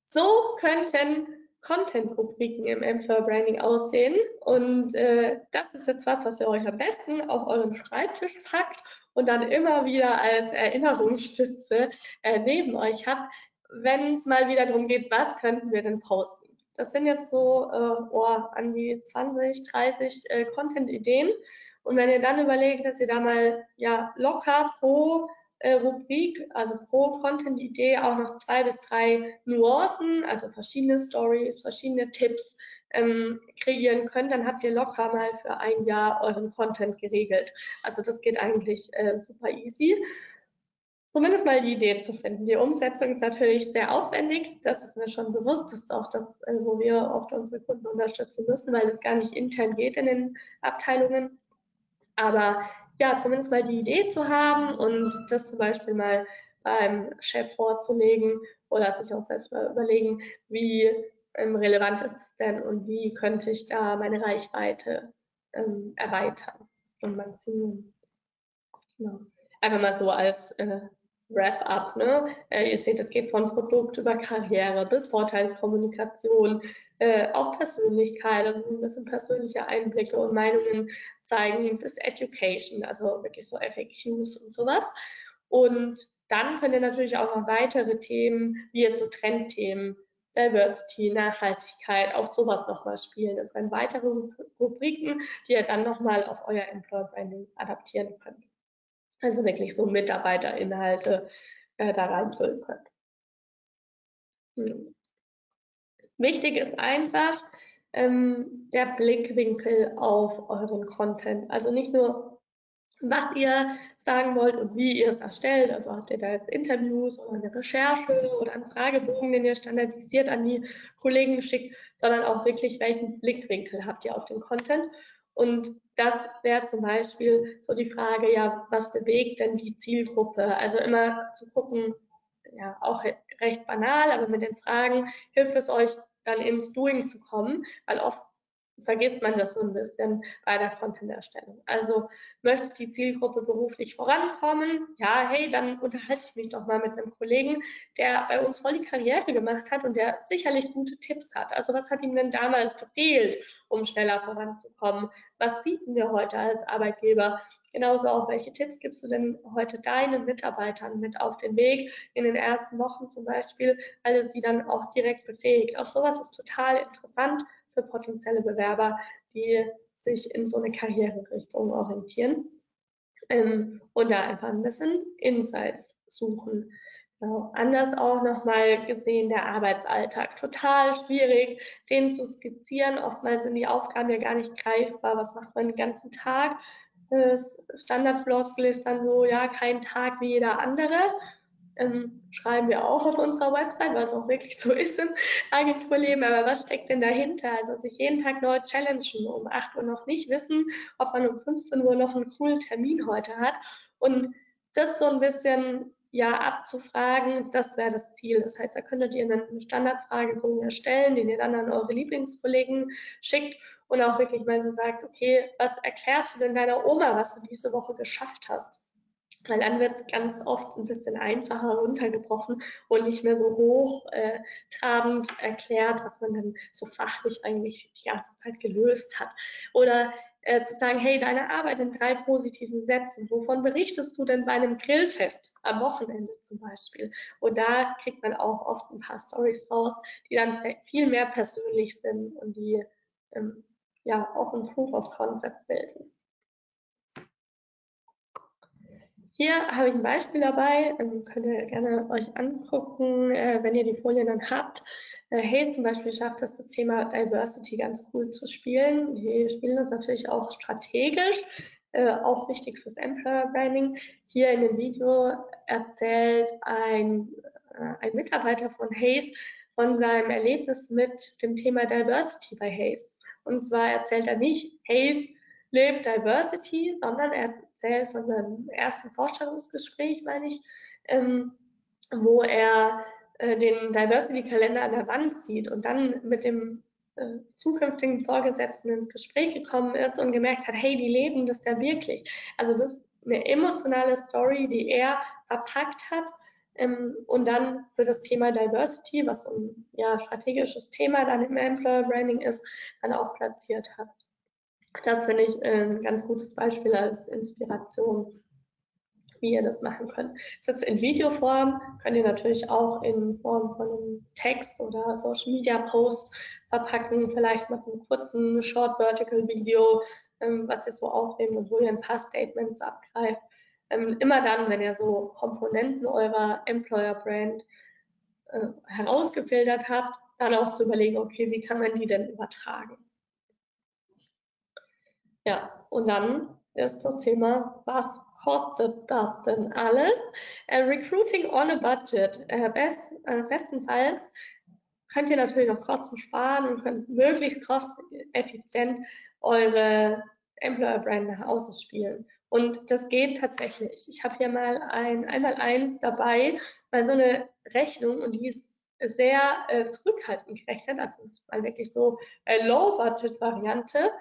So könnten Content-Rubriken im Employer Branding aussehen. Und äh, das ist jetzt was, was ihr euch am besten auf euren Schreibtisch packt und dann immer wieder als Erinnerungsstütze äh, neben euch habt, wenn es mal wieder darum geht, was könnten wir denn posten. Das sind jetzt so äh, oh, an die 20, 30 äh, Content-Ideen. Und wenn ihr dann überlegt, dass ihr da mal ja locker pro äh, Rubrik, also pro Content-Idee auch noch zwei bis drei Nuancen, also verschiedene Stories, verschiedene Tipps ähm, kreieren könnt, dann habt ihr locker mal für ein Jahr euren Content geregelt. Also das geht eigentlich äh, super easy. Zumindest mal die Idee zu finden. Die Umsetzung ist natürlich sehr aufwendig. Das ist mir schon bewusst. Das ist auch das, äh, wo wir oft unsere Kunden unterstützen müssen, weil es gar nicht intern geht in den Abteilungen. Aber ja, zumindest mal die Idee zu haben und das zum Beispiel mal beim Chef vorzulegen oder sich auch selbst mal überlegen, wie relevant ist es denn und wie könnte ich da meine Reichweite ähm, erweitern und maximieren. Genau. Einfach mal so als äh, Wrap-up. Ne? Äh, ihr seht, es geht von Produkt über Karriere bis Vorteilskommunikation, äh, auch Persönlichkeit, also ein bisschen persönliche Einblicke und Meinungen zeigen, bis Education, also wirklich so FAQs und sowas. Und dann könnt ihr natürlich auch noch weitere Themen, wie jetzt so Trendthemen, Diversity, Nachhaltigkeit, auch sowas nochmal spielen. Das wären weitere Rubriken, die ihr dann nochmal auf euer Employer Branding adaptieren könnt. Also wirklich so Mitarbeiterinhalte äh, da reinfüllen könnt. Hm. Wichtig ist einfach ähm, der Blickwinkel auf euren Content. Also nicht nur, was ihr sagen wollt und wie ihr es erstellt. Also habt ihr da jetzt Interviews oder eine Recherche oder einen Fragebogen, den ihr standardisiert an die Kollegen schickt, sondern auch wirklich, welchen Blickwinkel habt ihr auf den Content. Und das wäre zum Beispiel so die Frage, ja, was bewegt denn die Zielgruppe? Also immer zu gucken, ja, auch recht banal, aber mit den Fragen hilft es euch dann ins Doing zu kommen, weil oft vergisst man das so ein bisschen bei der Content-Erstellung. Also möchte die Zielgruppe beruflich vorankommen? Ja, hey, dann unterhalte ich mich doch mal mit einem Kollegen, der bei uns voll die Karriere gemacht hat und der sicherlich gute Tipps hat. Also was hat ihm denn damals gefehlt, um schneller voranzukommen? Was bieten wir heute als Arbeitgeber? Genauso auch, welche Tipps gibst du denn heute deinen Mitarbeitern mit auf den Weg in den ersten Wochen zum Beispiel, weil es sie dann auch direkt befähigt. Auch sowas ist total interessant für potenzielle Bewerber, die sich in so eine Karriererichtung orientieren ähm, und da einfach ein bisschen Insights suchen. Genau. Anders auch nochmal gesehen der Arbeitsalltag. Total schwierig, den zu skizzieren. Oftmals sind die Aufgaben ja gar nicht greifbar. Was macht man den ganzen Tag? Das Standardfloskel ist dann so, ja, kein Tag wie jeder andere. Ähm, schreiben wir auch auf unserer Website, weil es auch wirklich so ist im Agenturleben. Aber was steckt denn dahinter? Also sich jeden Tag neu challengen, um 8 Uhr noch nicht wissen, ob man um 15 Uhr noch einen coolen Termin heute hat. Und das so ein bisschen ja abzufragen, das wäre das Ziel. Das heißt, da könntet ihr einen Standardfragebogen erstellen, den ihr dann an eure Lieblingskollegen schickt und auch wirklich mal so sagt, okay, was erklärst du denn deiner Oma, was du diese Woche geschafft hast? Weil dann wird es ganz oft ein bisschen einfacher runtergebrochen und nicht mehr so hochtrabend äh, erklärt, was man dann so fachlich eigentlich die ganze Zeit gelöst hat. Oder äh, zu sagen, hey, deine Arbeit in drei positiven Sätzen, wovon berichtest du denn bei einem Grillfest am Wochenende zum Beispiel? Und da kriegt man auch oft ein paar Stories raus, die dann viel mehr persönlich sind und die ähm, ja auch ein Proof of Concept bilden. Hier habe ich ein Beispiel dabei, ähm, könnt ihr gerne euch angucken, äh, wenn ihr die Folien dann habt. Äh, Hayes zum Beispiel schafft es, das Thema Diversity ganz cool zu spielen. Die spielen das natürlich auch strategisch, äh, auch wichtig fürs Employer Branding. Hier in dem Video erzählt ein, ein Mitarbeiter von Hayes von seinem Erlebnis mit dem Thema Diversity bei Hayes. Und zwar erzählt er nicht, Hayes lebt Diversity, sondern er erzählt von seinem ersten Vorstellungsgespräch, meine ich, ähm, wo er äh, den Diversity-Kalender an der Wand sieht und dann mit dem äh, zukünftigen Vorgesetzten ins Gespräch gekommen ist und gemerkt hat, hey, die leben das ja wirklich. Also das ist eine emotionale Story, die er verpackt hat ähm, und dann für das Thema Diversity, was ein ja, strategisches Thema dann im Employer Branding ist, dann auch platziert hat. Das finde ich äh, ein ganz gutes Beispiel als Inspiration, wie ihr das machen könnt. Das ist in Videoform, könnt ihr natürlich auch in Form von einem Text oder Social Media Post verpacken, vielleicht mit einem kurzen Short Vertical Video, ähm, was ihr so aufnehmt und wo ihr ein paar Statements abgreift. Ähm, immer dann, wenn ihr so Komponenten eurer Employer Brand äh, herausgefiltert habt, dann auch zu überlegen, okay, wie kann man die denn übertragen? Ja, und dann ist das Thema, was kostet das denn alles? Äh, Recruiting on a budget. Äh, best, äh, bestenfalls könnt ihr natürlich noch Kosten sparen und könnt möglichst kosteneffizient eure Employer Brand nach außen spielen. Und das geht tatsächlich. Ich habe hier mal ein Einmal-Eins dabei, mal so eine Rechnung und die ist sehr äh, zurückhaltend gerechnet. Also es ist mal wirklich so äh, Low-Budget-Variante.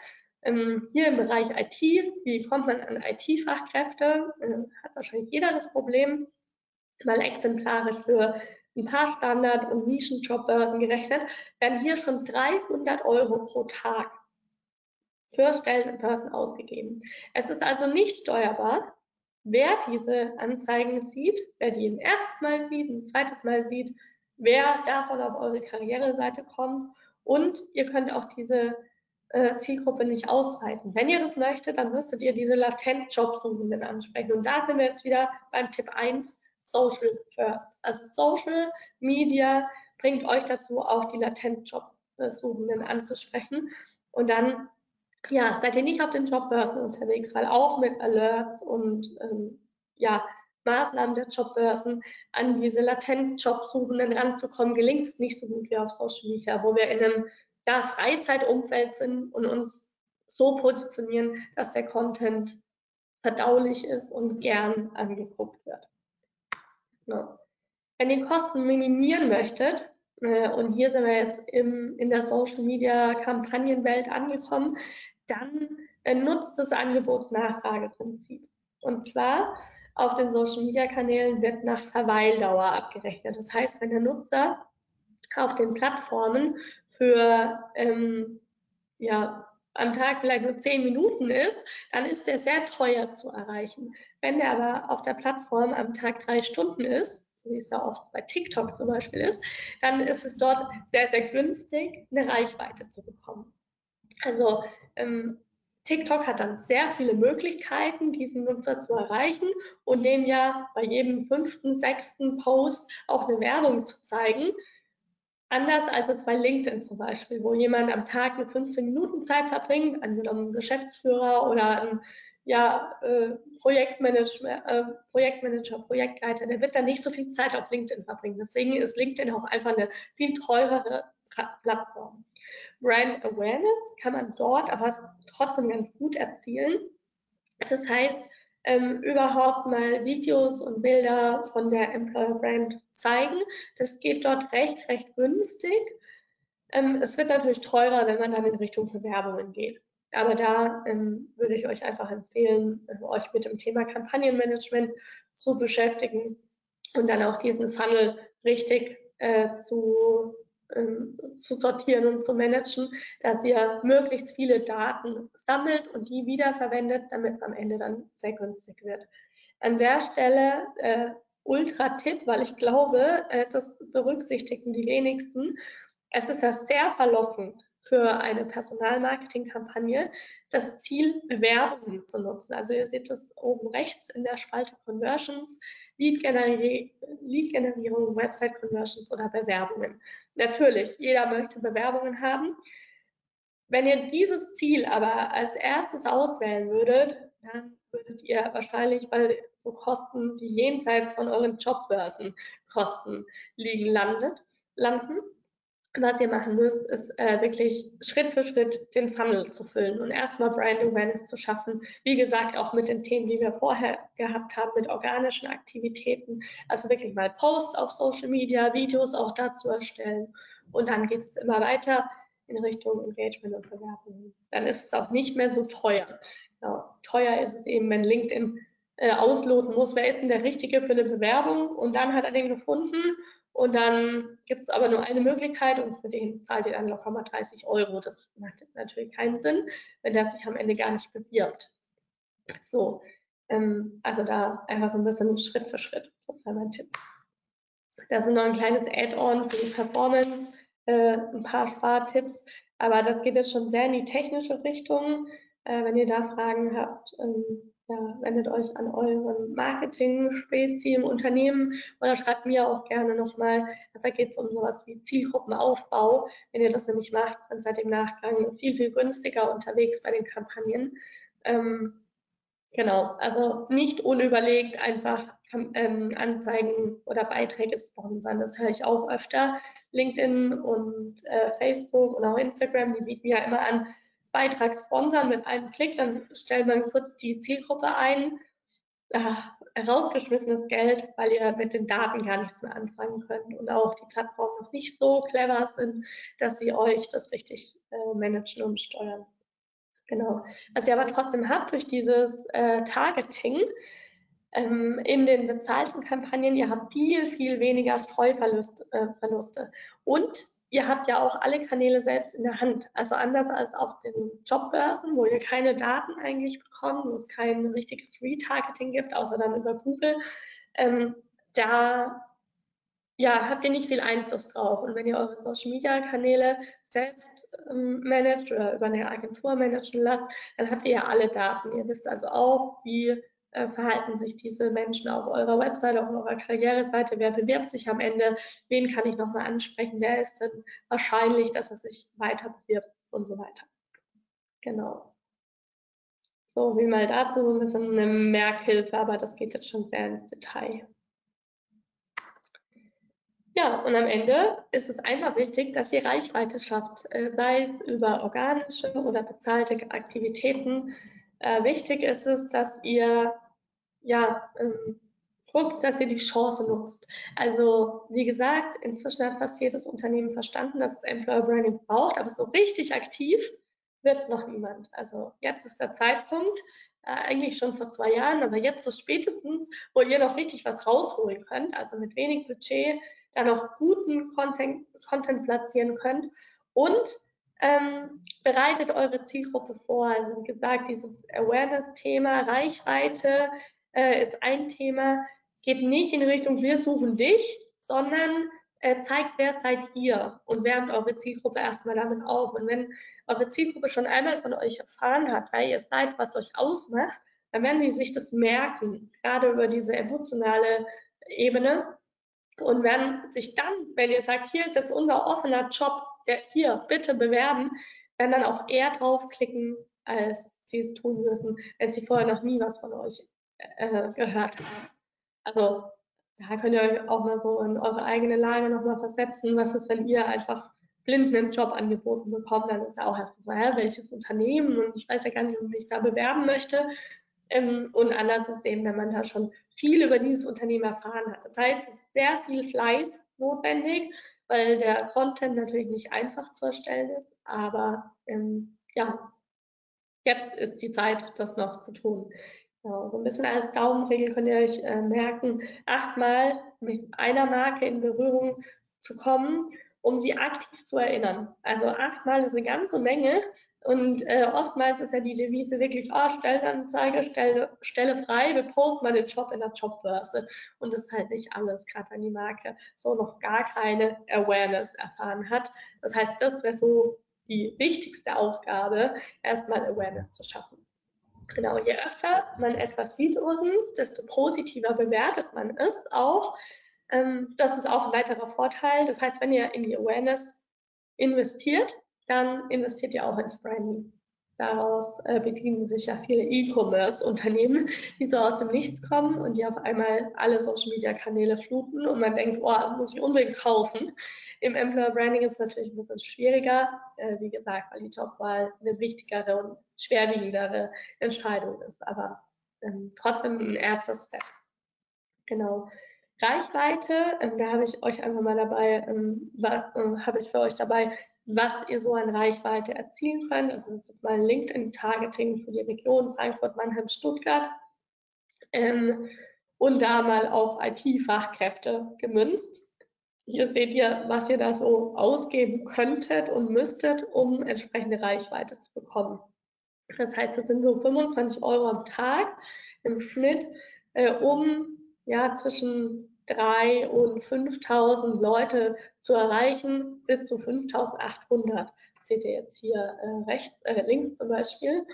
Ähm, hier im Bereich IT, wie kommt man an IT-Fachkräfte? Ähm, hat wahrscheinlich jeder das Problem, mal exemplarisch für ein paar Standard- und Nischenjobbörsen gerechnet, werden hier schon 300 Euro pro Tag für Stellen und Börsen ausgegeben. Es ist also nicht steuerbar, wer diese Anzeigen sieht, wer die ein erstes Mal sieht, ein zweites Mal sieht, wer davon auf eure Karriereseite kommt und ihr könnt auch diese äh, Zielgruppe nicht ausweiten. Wenn ihr das möchtet, dann müsstet ihr diese latent Jobsuchenden ansprechen. Und da sind wir jetzt wieder beim Tipp 1, Social First. Also Social Media bringt euch dazu, auch die latent Jobsuchenden anzusprechen. Und dann ja, seid ihr nicht auf den Jobbörsen unterwegs, weil auch mit Alerts und ähm, ja, Maßnahmen der Jobbörsen an diese latent Jobsuchenden ranzukommen, gelingt es nicht so gut wie auf Social Media, wo wir in einem ja, Freizeitumfeld sind und uns so positionieren, dass der Content verdaulich ist und gern angeguckt wird. Ja. Wenn ihr Kosten minimieren möchtet, äh, und hier sind wir jetzt im, in der Social Media Kampagnenwelt angekommen, dann äh, nutzt das Angebotsnachfrageprinzip. Und zwar auf den Social Media Kanälen wird nach Verweildauer abgerechnet. Das heißt, wenn der Nutzer auf den Plattformen für ähm, ja, am Tag vielleicht nur zehn Minuten ist, dann ist der sehr teuer zu erreichen. Wenn der aber auf der Plattform am Tag drei Stunden ist, so wie es ja oft bei TikTok zum Beispiel ist, dann ist es dort sehr, sehr günstig, eine Reichweite zu bekommen. Also ähm, TikTok hat dann sehr viele Möglichkeiten, diesen Nutzer zu erreichen und dem ja bei jedem fünften, sechsten Post auch eine Werbung zu zeigen. Anders als jetzt bei LinkedIn zum Beispiel, wo jemand am Tag eine 15 Minuten Zeit verbringt, angenommen Geschäftsführer oder ein ja, äh, Projektmanager, äh, Projektmanager, Projektleiter, der wird da nicht so viel Zeit auf LinkedIn verbringen. Deswegen ist LinkedIn auch einfach eine viel teurere Plattform. Brand Awareness kann man dort aber trotzdem ganz gut erzielen. Das heißt, ähm, überhaupt mal Videos und Bilder von der Employer Brand zeigen. Das geht dort recht, recht günstig. Ähm, es wird natürlich teurer, wenn man dann in Richtung Bewerbungen geht. Aber da ähm, würde ich euch einfach empfehlen, äh, euch mit dem Thema Kampagnenmanagement zu beschäftigen und dann auch diesen Funnel richtig äh, zu ähm, zu sortieren und zu managen, dass ihr möglichst viele Daten sammelt und die wiederverwendet, damit es am Ende dann sehr günstig wird. An der Stelle äh, Ultra-Tipp, weil ich glaube, äh, das berücksichtigen die wenigsten. Es ist ja sehr verlockend für eine Personalmarketing-Kampagne, das Ziel Bewerbungen zu nutzen. Also ihr seht es oben rechts in der Spalte Conversions, Lead-Generierung, Website-Conversions oder Bewerbungen. Natürlich, jeder möchte Bewerbungen haben. Wenn ihr dieses Ziel aber als erstes auswählen würdet, dann würdet ihr wahrscheinlich bei so Kosten, die jenseits von euren Jobbörsenkosten liegen, landet, landen was ihr machen müsst, ist äh, wirklich Schritt für Schritt den Funnel zu füllen und erstmal Brand Awareness zu schaffen. Wie gesagt, auch mit den Themen, die wir vorher gehabt haben, mit organischen Aktivitäten. Also wirklich mal Posts auf Social Media, Videos auch dazu erstellen. Und dann geht es immer weiter in Richtung Engagement und Bewerbungen. Dann ist es auch nicht mehr so teuer. Genau. Teuer ist es eben, wenn LinkedIn äh, ausloten muss, wer ist denn der Richtige für eine Bewerbung? Und dann hat er den gefunden und dann gibt es aber nur eine Möglichkeit und für den zahlt ihr dann locker mal 30 Euro. Das macht natürlich keinen Sinn, wenn der sich am Ende gar nicht bewirbt. So, ähm, also da einfach so ein bisschen Schritt für Schritt. Das wäre mein Tipp. Das ist noch ein kleines Add-on für die Performance, äh, ein paar Spartipps, aber das geht jetzt schon sehr in die technische Richtung. Äh, wenn ihr da Fragen habt, ähm, ja, wendet euch an euren Marketing-Spezi im Unternehmen oder schreibt mir auch gerne nochmal. Also da geht es um sowas wie Zielgruppenaufbau. Wenn ihr das nämlich macht, dann seid ihr im Nachgang viel, viel günstiger unterwegs bei den Kampagnen. Ähm, genau, also nicht unüberlegt einfach ähm, Anzeigen oder Beiträge sponsern. Das höre ich auch öfter. LinkedIn und äh, Facebook und auch Instagram, die bieten ja immer an, Beitrag sponsern mit einem Klick, dann stellt man kurz die Zielgruppe ein, äh, rausgeschmissenes Geld, weil ihr mit den Daten gar nichts mehr anfangen könnt und auch die Plattformen noch nicht so clever sind, dass sie euch das richtig äh, managen und steuern. Genau. Was ihr aber trotzdem habt durch dieses äh, Targeting, ähm, in den bezahlten Kampagnen, ihr habt viel, viel weniger Streuverluste. Äh, und ihr habt ja auch alle Kanäle selbst in der Hand. Also anders als auf den Jobbörsen, wo ihr keine Daten eigentlich bekommt, wo es kein richtiges Retargeting gibt, außer dann über Google. Ähm, da ja, habt ihr nicht viel Einfluss drauf. Und wenn ihr eure Social Media Kanäle selbst ähm, managt oder über eine Agentur managen lasst, dann habt ihr ja alle Daten. Ihr wisst also auch, wie äh, verhalten sich diese Menschen auf eurer Webseite, auf eurer Karriereseite, wer bewirbt sich am Ende, wen kann ich nochmal ansprechen, wer ist denn wahrscheinlich, dass er sich weiter bewirbt und so weiter. Genau. So, wie mal dazu ein bisschen eine Merkhilfe, aber das geht jetzt schon sehr ins Detail. Ja, und am Ende ist es einfach wichtig, dass ihr Reichweite schafft, äh, sei es über organische oder bezahlte Aktivitäten. Äh, wichtig ist es, dass ihr ja, ähm, guckt, dass ihr die Chance nutzt. Also wie gesagt, inzwischen hat fast jedes Unternehmen verstanden, dass es Employer Branding braucht, aber so richtig aktiv wird noch niemand. Also jetzt ist der Zeitpunkt, äh, eigentlich schon vor zwei Jahren, aber jetzt so spätestens, wo ihr noch richtig was rausholen könnt, also mit wenig Budget da noch guten Content, Content platzieren könnt und ähm, bereitet eure Zielgruppe vor. Also wie gesagt, dieses Awareness-Thema, Reichweite, äh, ist ein Thema, geht nicht in Richtung wir suchen dich, sondern äh, zeigt, wer seid ihr und wärmt eure Zielgruppe erstmal damit auf. Und wenn eure Zielgruppe schon einmal von euch erfahren hat, wer ihr seid, was euch ausmacht, dann werden die sich das merken, gerade über diese emotionale Ebene und werden sich dann, wenn ihr sagt, hier ist jetzt unser offener Job, der, hier, bitte bewerben, werden dann auch eher draufklicken, als sie es tun würden, wenn sie vorher noch nie was von euch äh, gehört haben. Also da könnt ihr euch auch mal so in eure eigene Lage nochmal versetzen. Was ist, wenn ihr einfach blind einen Job angeboten bekommt, dann ist ja auch erstmal so, ja, welches Unternehmen und ich weiß ja gar nicht, ob ich da bewerben möchte. Ähm, und anders ist eben, wenn man da schon viel über dieses Unternehmen erfahren hat. Das heißt, es ist sehr viel Fleiß notwendig, weil der Content natürlich nicht einfach zu erstellen ist, aber ähm, ja, jetzt ist die Zeit, das noch zu tun. Ja, so ein bisschen als Daumenregel könnt ihr euch äh, merken, achtmal mit einer Marke in Berührung zu kommen, um sie aktiv zu erinnern. Also achtmal ist eine ganze Menge und äh, oftmals ist ja die Devise wirklich, oh, Stellenanzeige, Stelle, Stelle frei, wir posten mal den Job in der Jobbörse. Und das ist halt nicht alles, gerade wenn die Marke so noch gar keine Awareness erfahren hat. Das heißt, das wäre so die wichtigste Aufgabe, erstmal Awareness zu schaffen. Genau, je öfter man etwas sieht übrigens, desto positiver bewertet man es auch. Ähm, das ist auch ein weiterer Vorteil. Das heißt, wenn ihr in die Awareness investiert, dann investiert ihr auch ins Branding. Daraus äh, bedienen sich ja viele E-Commerce-Unternehmen, die so aus dem Nichts kommen und die auf einmal alle Social-Media-Kanäle fluten und man denkt, oh, muss ich unbedingt kaufen. Im Employer Branding ist es natürlich ein bisschen schwieriger, äh, wie gesagt, weil die Jobwahl eine wichtigere und schwerwiegendere Entscheidung ist, aber ähm, trotzdem ein erster Step. Genau. Reichweite, ähm, da habe ich euch einfach mal dabei, ähm, äh, habe ich für euch dabei, was ihr so an Reichweite erzielen könnt. Also das ist mal LinkedIn-Targeting für die Region Frankfurt, Mannheim, Stuttgart. Ähm, und da mal auf IT-Fachkräfte gemünzt. Hier seht ihr, was ihr da so ausgeben könntet und müsstet, um entsprechende Reichweite zu bekommen. Das heißt, das sind so 25 Euro am Tag im Schnitt, äh, um ja zwischen 3 und 5000 Leute zu erreichen, bis zu 5800. Das seht ihr jetzt hier äh, rechts, äh, links zum Beispiel.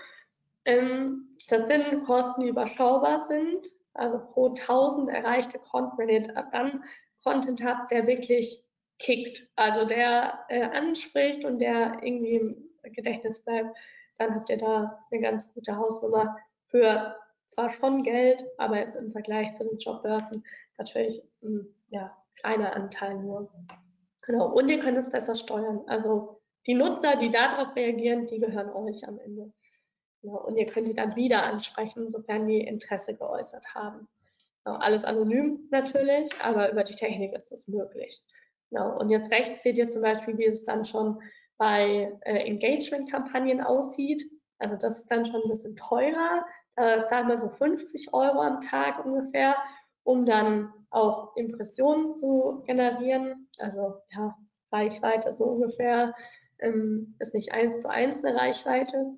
Ähm, das sind Kosten, die überschaubar sind. Also pro 1000 erreichte Content, wenn ihr dann Content habt, der wirklich kickt, also der äh, anspricht und der irgendwie im Gedächtnis bleibt, dann habt ihr da eine ganz gute Hausnummer für zwar schon Geld, aber jetzt im Vergleich zu den Jobbörsen natürlich ein ja, kleiner Anteil nur. Genau. Und ihr könnt es besser steuern. Also die Nutzer, die darauf reagieren, die gehören euch am Ende. Genau. Und ihr könnt die dann wieder ansprechen, sofern die Interesse geäußert haben. Genau. Alles anonym natürlich, aber über die Technik ist das möglich. Genau. Und jetzt rechts seht ihr zum Beispiel, wie es dann schon bei äh, Engagement-Kampagnen aussieht. Also das ist dann schon ein bisschen teurer. Da zahlt man so 50 Euro am Tag ungefähr, um dann auch Impressionen zu generieren. Also ja, Reichweite so ungefähr ähm, ist nicht eins zu eins eine Reichweite.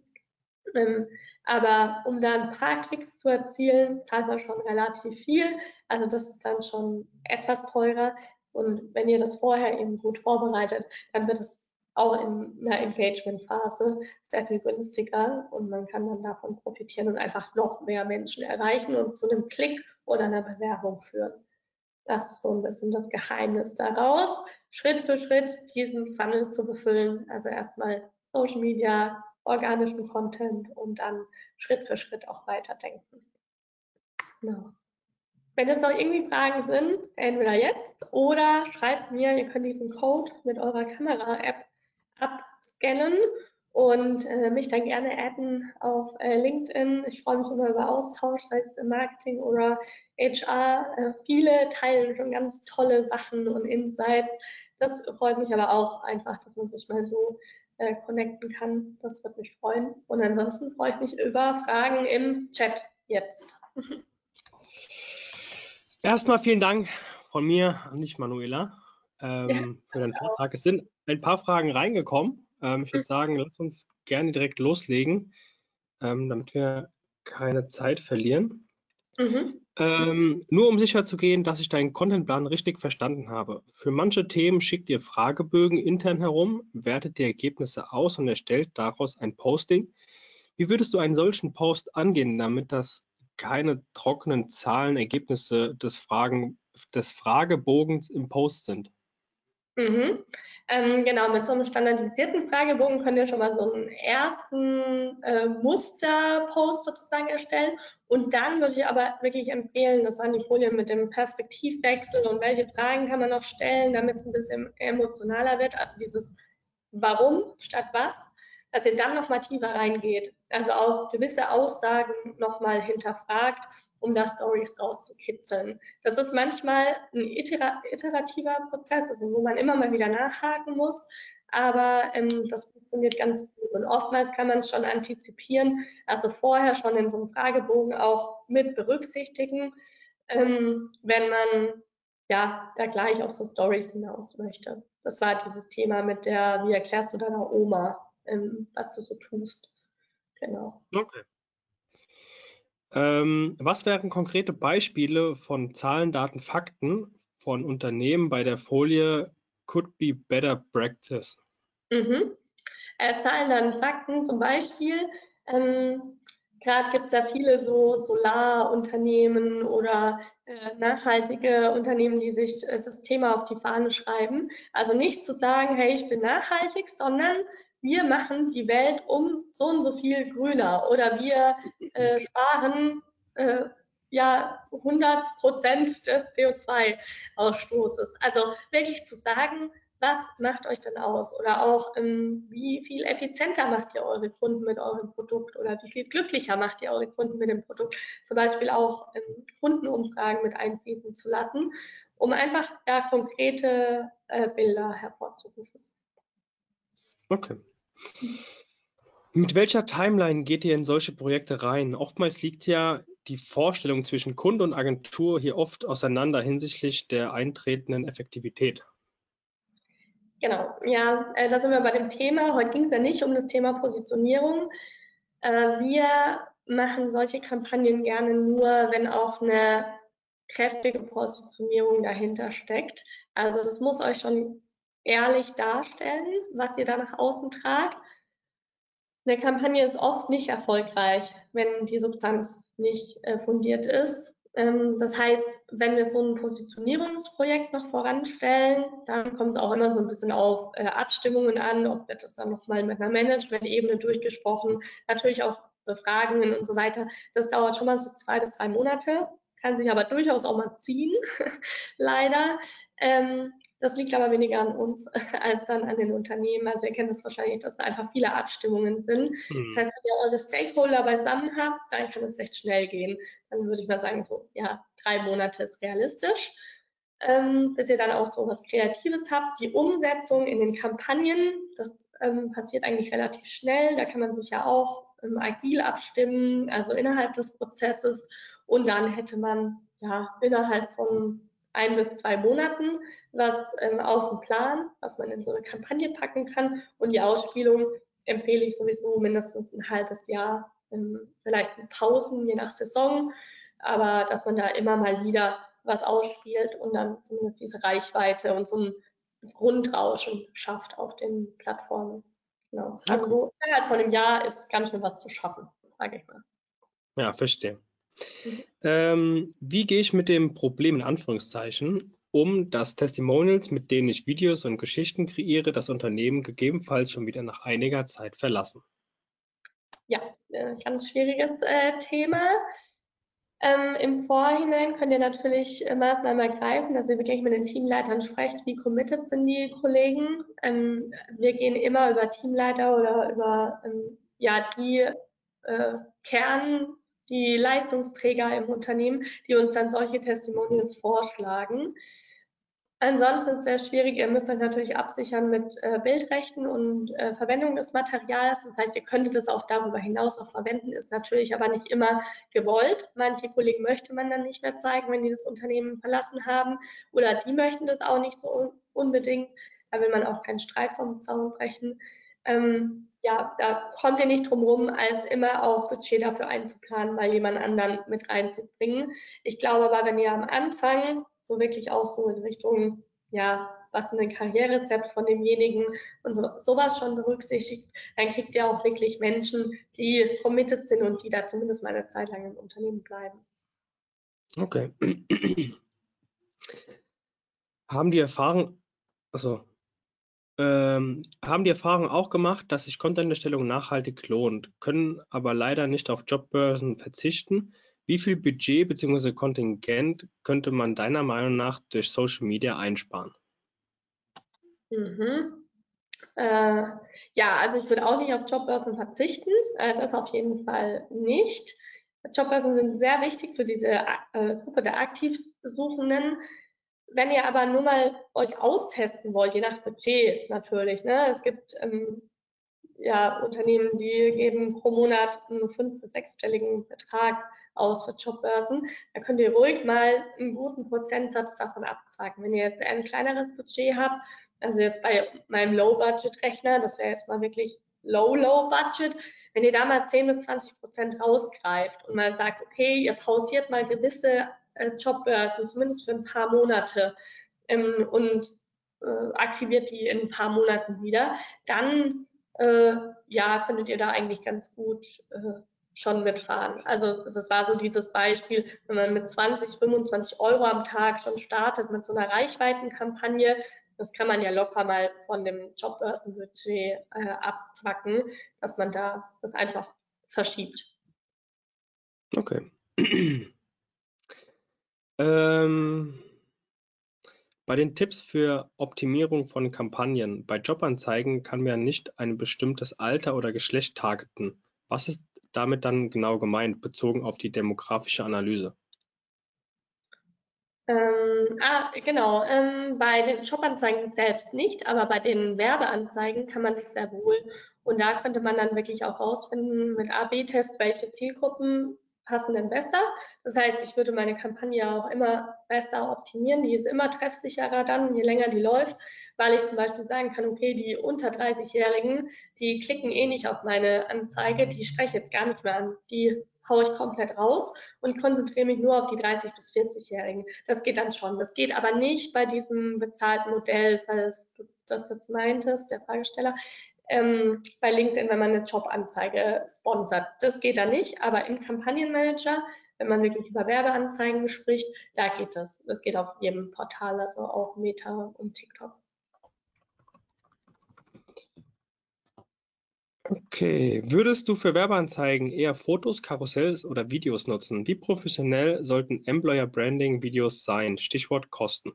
Ähm, aber um da ein paar Klicks zu erzielen, zahlt man schon relativ viel. Also das ist dann schon etwas teurer. Und wenn ihr das vorher eben gut vorbereitet, dann wird es auch in einer Engagement-Phase sehr viel günstiger und man kann dann davon profitieren und einfach noch mehr Menschen erreichen und zu einem Klick oder einer Bewerbung führen. Das ist so ein bisschen das Geheimnis daraus, Schritt für Schritt diesen Funnel zu befüllen. Also erstmal Social Media, organischen Content und dann Schritt für Schritt auch weiterdenken. Genau. Wenn jetzt noch irgendwie Fragen sind, entweder jetzt oder schreibt mir, ihr könnt diesen Code mit eurer Kamera-App abscannen und äh, mich dann gerne adden auf äh, LinkedIn. Ich freue mich immer über Austausch, sei es im Marketing oder HR. Äh, viele teilen schon ganz tolle Sachen und Insights. Das freut mich aber auch einfach, dass man sich mal so äh, connecten kann. Das wird mich freuen. Und ansonsten freue ich mich über Fragen im Chat jetzt. (laughs) Erstmal vielen Dank von mir an dich, Manuela, ähm, ja, für deinen Vortrag. Es sind ein paar Fragen reingekommen. Ähm, ich würde mhm. sagen, lass uns gerne direkt loslegen, ähm, damit wir keine Zeit verlieren. Mhm. Ähm, nur um sicher zu gehen, dass ich deinen Contentplan richtig verstanden habe. Für manche Themen schickt ihr Fragebögen intern herum, wertet die Ergebnisse aus und erstellt daraus ein Posting. Wie würdest du einen solchen Post angehen, damit das keine trockenen Zahlenergebnisse des, Fragen, des Fragebogens im Post sind? Mhm. Ähm, genau, mit so einem standardisierten Fragebogen könnt ihr schon mal so einen ersten äh, Musterpost sozusagen erstellen. Und dann würde ich aber wirklich empfehlen, das waren die Folien mit dem Perspektivwechsel und welche Fragen kann man noch stellen, damit es ein bisschen emotionaler wird. Also dieses Warum statt was, dass ihr dann nochmal tiefer reingeht. Also auch gewisse Aussagen nochmal hinterfragt um da Stories rauszukitzeln. Das ist manchmal ein iterativer Prozess, also wo man immer mal wieder nachhaken muss, aber ähm, das funktioniert ganz gut. Und oftmals kann man es schon antizipieren, also vorher schon in so einem Fragebogen auch mit berücksichtigen, ähm, wenn man ja da gleich auf so Stories hinaus möchte. Das war dieses Thema mit der, wie erklärst du deiner Oma, ähm, was du so tust. Genau. Okay. Ähm, was wären konkrete Beispiele von Zahlen, Daten, Fakten von Unternehmen bei der Folie Could be Better Practice? Mhm. Äh, Zahlen, Daten, Fakten zum Beispiel. Ähm, Gerade gibt es ja viele so Solarunternehmen oder äh, nachhaltige Unternehmen, die sich äh, das Thema auf die Fahne schreiben. Also nicht zu sagen, hey, ich bin nachhaltig, sondern wir machen die Welt um so und so viel grüner oder wir äh, sparen äh, ja 100 Prozent des CO2-Ausstoßes. Also wirklich zu sagen, was macht euch denn aus? Oder auch, ähm, wie viel effizienter macht ihr eure Kunden mit eurem Produkt? Oder wie viel glücklicher macht ihr eure Kunden mit dem Produkt? Zum Beispiel auch ähm, Kundenumfragen mit einfließen zu lassen, um einfach ja, konkrete äh, Bilder hervorzurufen. Okay. Mit welcher Timeline geht ihr in solche Projekte rein? Oftmals liegt ja die Vorstellung zwischen Kunde und Agentur hier oft auseinander hinsichtlich der eintretenden Effektivität. Genau, ja, äh, da sind wir bei dem Thema. Heute ging es ja nicht um das Thema Positionierung. Äh, wir machen solche Kampagnen gerne nur, wenn auch eine kräftige Positionierung dahinter steckt. Also das muss euch schon ehrlich darstellen, was ihr da nach außen tragt. Eine Kampagne ist oft nicht erfolgreich, wenn die Substanz nicht äh, fundiert ist. Ähm, das heißt, wenn wir so ein Positionierungsprojekt noch voranstellen, dann kommt es auch immer so ein bisschen auf äh, Abstimmungen an, ob wird das dann nochmal mit einer Management-Ebene durchgesprochen, natürlich auch Befragungen und so weiter. Das dauert schon mal so zwei bis drei Monate, kann sich aber durchaus auch mal ziehen, (laughs) leider. Ähm, das liegt aber weniger an uns (laughs) als dann an den Unternehmen. Also ihr kennt es das wahrscheinlich, dass da einfach viele Abstimmungen sind. Mhm. Das heißt, wenn ihr eure Stakeholder beisammen habt, dann kann es recht schnell gehen. Dann würde ich mal sagen, so, ja, drei Monate ist realistisch. Ähm, bis ihr dann auch so was Kreatives habt. Die Umsetzung in den Kampagnen, das ähm, passiert eigentlich relativ schnell. Da kann man sich ja auch ähm, agil abstimmen, also innerhalb des Prozesses. Und dann hätte man ja innerhalb von ein bis zwei Monaten was ähm, auf dem Plan, was man in so eine Kampagne packen kann. Und die Ausspielung empfehle ich sowieso mindestens ein halbes Jahr, ähm, vielleicht mit Pausen, je nach Saison, aber dass man da immer mal wieder was ausspielt und dann zumindest diese Reichweite und so ein Grundrauschen schafft auf den Plattformen. Genau. Also so innerhalb von einem Jahr ist ganz schön was zu schaffen, sage ich mal. Ja, verstehe. Mhm. Ähm, wie gehe ich mit dem Problem in Anführungszeichen um, dass Testimonials, mit denen ich Videos und Geschichten kreiere, das Unternehmen gegebenenfalls schon wieder nach einiger Zeit verlassen? Ja, äh, ganz schwieriges äh, Thema. Ähm, Im Vorhinein könnt ihr natürlich äh, Maßnahmen ergreifen, dass ihr wirklich mit den Teamleitern sprecht, wie committed sind die Kollegen. Ähm, wir gehen immer über Teamleiter oder über ähm, ja, die äh, Kern, die Leistungsträger im Unternehmen, die uns dann solche Testimonials vorschlagen. Ansonsten ist es sehr schwierig. Ihr müsst euch natürlich absichern mit äh, Bildrechten und äh, Verwendung des Materials. Das heißt, ihr könntet es auch darüber hinaus auch verwenden, ist natürlich aber nicht immer gewollt. Manche Kollegen möchte man dann nicht mehr zeigen, wenn die das Unternehmen verlassen haben oder die möchten das auch nicht so unbedingt. Da will man auch keinen Streit vom Zaun brechen. ähm, ja, da kommt ihr nicht drum rum, als immer auch Budget dafür einzuplanen, mal jemand anderen mit reinzubringen. Ich glaube aber, wenn ihr am Anfang so wirklich auch so in Richtung, ja, was sind denn Karrieresteps von demjenigen und so, sowas schon berücksichtigt, dann kriegt ihr auch wirklich Menschen, die committed sind und die da zumindest mal eine Zeit lang im Unternehmen bleiben. Okay. (clears throat) Haben die Erfahrung, also ähm, haben die Erfahrung auch gemacht, dass sich Content-Erstellung nachhaltig lohnt, können aber leider nicht auf Jobbörsen verzichten. Wie viel Budget bzw. Kontingent könnte man deiner Meinung nach durch Social Media einsparen? Mhm. Äh, ja, also ich würde auch nicht auf Jobbörsen verzichten, äh, das auf jeden Fall nicht. Jobbörsen sind sehr wichtig für diese äh, Gruppe der Aktivsuchenden. Wenn ihr aber nur mal euch austesten wollt, je nach Budget natürlich, ne? es gibt ähm, ja Unternehmen, die geben pro Monat einen fünf- bis sechsstelligen Betrag aus für Jobbörsen. Da könnt ihr ruhig mal einen guten Prozentsatz davon abzwacken. Wenn ihr jetzt ein kleineres Budget habt, also jetzt bei meinem Low-Budget-Rechner, das wäre jetzt mal wirklich Low-Low-Budget, wenn ihr da mal 10 bis 20 Prozent rausgreift und mal sagt, okay, ihr pausiert mal gewisse Jobbörsen, zumindest für ein paar Monate ähm, und äh, aktiviert die in ein paar Monaten wieder, dann äh, ja, könntet ihr da eigentlich ganz gut äh, schon mitfahren. Also es war so dieses Beispiel, wenn man mit 20, 25 Euro am Tag schon startet mit so einer Reichweitenkampagne, das kann man ja locker mal von dem Jobbörsenbudget äh, abzwacken, dass man da das einfach verschiebt. Okay. Ähm, bei den Tipps für Optimierung von Kampagnen bei Jobanzeigen kann man nicht ein bestimmtes Alter oder Geschlecht targeten. Was ist damit dann genau gemeint, bezogen auf die demografische Analyse? Ähm, ah, genau. Ähm, bei den Jobanzeigen selbst nicht, aber bei den Werbeanzeigen kann man das sehr wohl. Und da könnte man dann wirklich auch rausfinden mit A-B-Tests, welche Zielgruppen passen denn besser. Das heißt, ich würde meine Kampagne auch immer besser optimieren. Die ist immer treffsicherer dann, je länger die läuft, weil ich zum Beispiel sagen kann, okay, die unter 30-Jährigen, die klicken eh nicht auf meine Anzeige, die spreche jetzt gar nicht mehr an. Die haue ich komplett raus und konzentriere mich nur auf die 30- bis 40-Jährigen. Das geht dann schon. Das geht aber nicht bei diesem bezahlten Modell, weil du das jetzt meintest, der Fragesteller. Ähm, bei LinkedIn, wenn man eine Jobanzeige sponsert. Das geht da nicht, aber im Kampagnenmanager, wenn man wirklich über Werbeanzeigen spricht, da geht das. Das geht auf jedem Portal, also auch Meta und TikTok. Okay, würdest du für Werbeanzeigen eher Fotos, Karussells oder Videos nutzen? Wie professionell sollten Employer Branding Videos sein? Stichwort Kosten.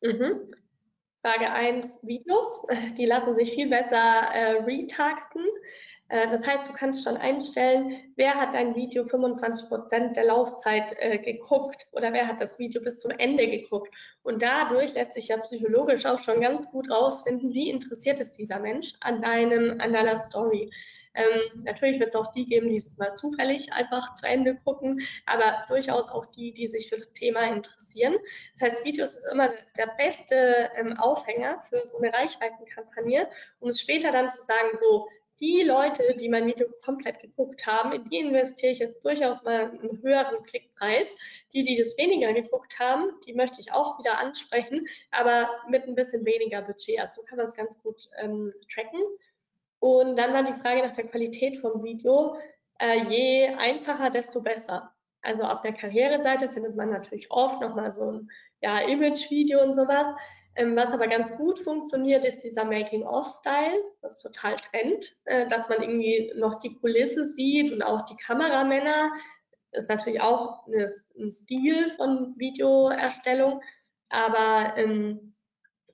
Mhm. Frage 1, Videos. (laughs) Die lassen sich viel besser äh, retargeten. Äh, das heißt, du kannst schon einstellen, wer hat dein Video 25 Prozent der Laufzeit äh, geguckt oder wer hat das Video bis zum Ende geguckt. Und dadurch lässt sich ja psychologisch auch schon ganz gut rausfinden, wie interessiert ist dieser Mensch an deinem, an deiner Story. Ähm, natürlich wird es auch die geben, die es mal zufällig einfach zu Ende gucken, aber durchaus auch die, die sich für das Thema interessieren. Das heißt, Videos ist immer der beste ähm, Aufhänger für so eine Reichweitenkampagne, um es später dann zu sagen, so, die Leute, die mein Video komplett geguckt haben, in die investiere ich jetzt durchaus mal einen höheren Klickpreis. Die, die das weniger geguckt haben, die möchte ich auch wieder ansprechen, aber mit ein bisschen weniger Budget. Also so kann man es ganz gut ähm, tracken. Und dann war die Frage nach der Qualität vom Video. Äh, je einfacher, desto besser. Also auf der Karriereseite findet man natürlich oft nochmal so ein ja, Image-Video und sowas. Ähm, was aber ganz gut funktioniert, ist dieser Making-of-Style, das total trennt, äh, dass man irgendwie noch die Kulisse sieht und auch die Kameramänner. Ist natürlich auch eine, ein Stil von Videoerstellung, aber ähm,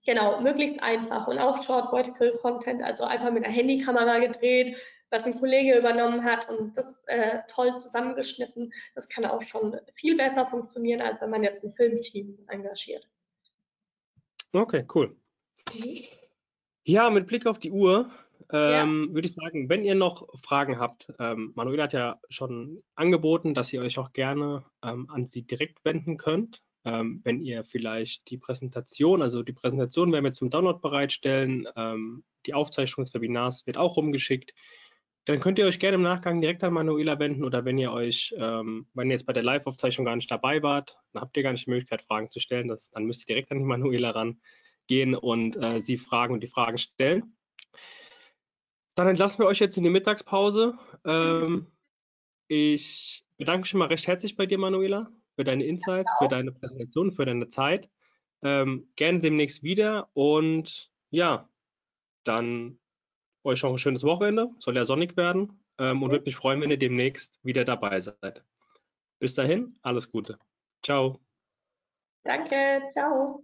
genau, möglichst einfach und auch Short Vertical Content, also einfach mit einer Handykamera gedreht, was ein Kollege übernommen hat und das äh, toll zusammengeschnitten. Das kann auch schon viel besser funktionieren, als wenn man jetzt ein Filmteam engagiert. Okay, cool. Mhm. Ja, mit Blick auf die Uhr ähm, ja. würde ich sagen, wenn ihr noch Fragen habt, ähm, Manuela hat ja schon angeboten, dass ihr euch auch gerne ähm, an sie direkt wenden könnt. Ähm, wenn ihr vielleicht die Präsentation, also die Präsentation werden wir zum Download bereitstellen, ähm, die Aufzeichnung des Webinars wird auch rumgeschickt. Dann könnt ihr euch gerne im Nachgang direkt an Manuela wenden oder wenn ihr euch, ähm, wenn ihr jetzt bei der Live-Aufzeichnung gar nicht dabei wart, dann habt ihr gar nicht die Möglichkeit, Fragen zu stellen. Das, dann müsst ihr direkt an die Manuela rangehen und äh, sie fragen und die Fragen stellen. Dann entlassen wir euch jetzt in die Mittagspause. Ähm, ich bedanke mich schon mal recht herzlich bei dir, Manuela, für deine Insights, für deine Präsentation, für deine Zeit. Ähm, gerne demnächst wieder und ja, dann euch noch ein schönes Wochenende. Soll ja sonnig werden. Ähm, und würde mich freuen, wenn ihr demnächst wieder dabei seid. Bis dahin, alles Gute. Ciao. Danke, ciao.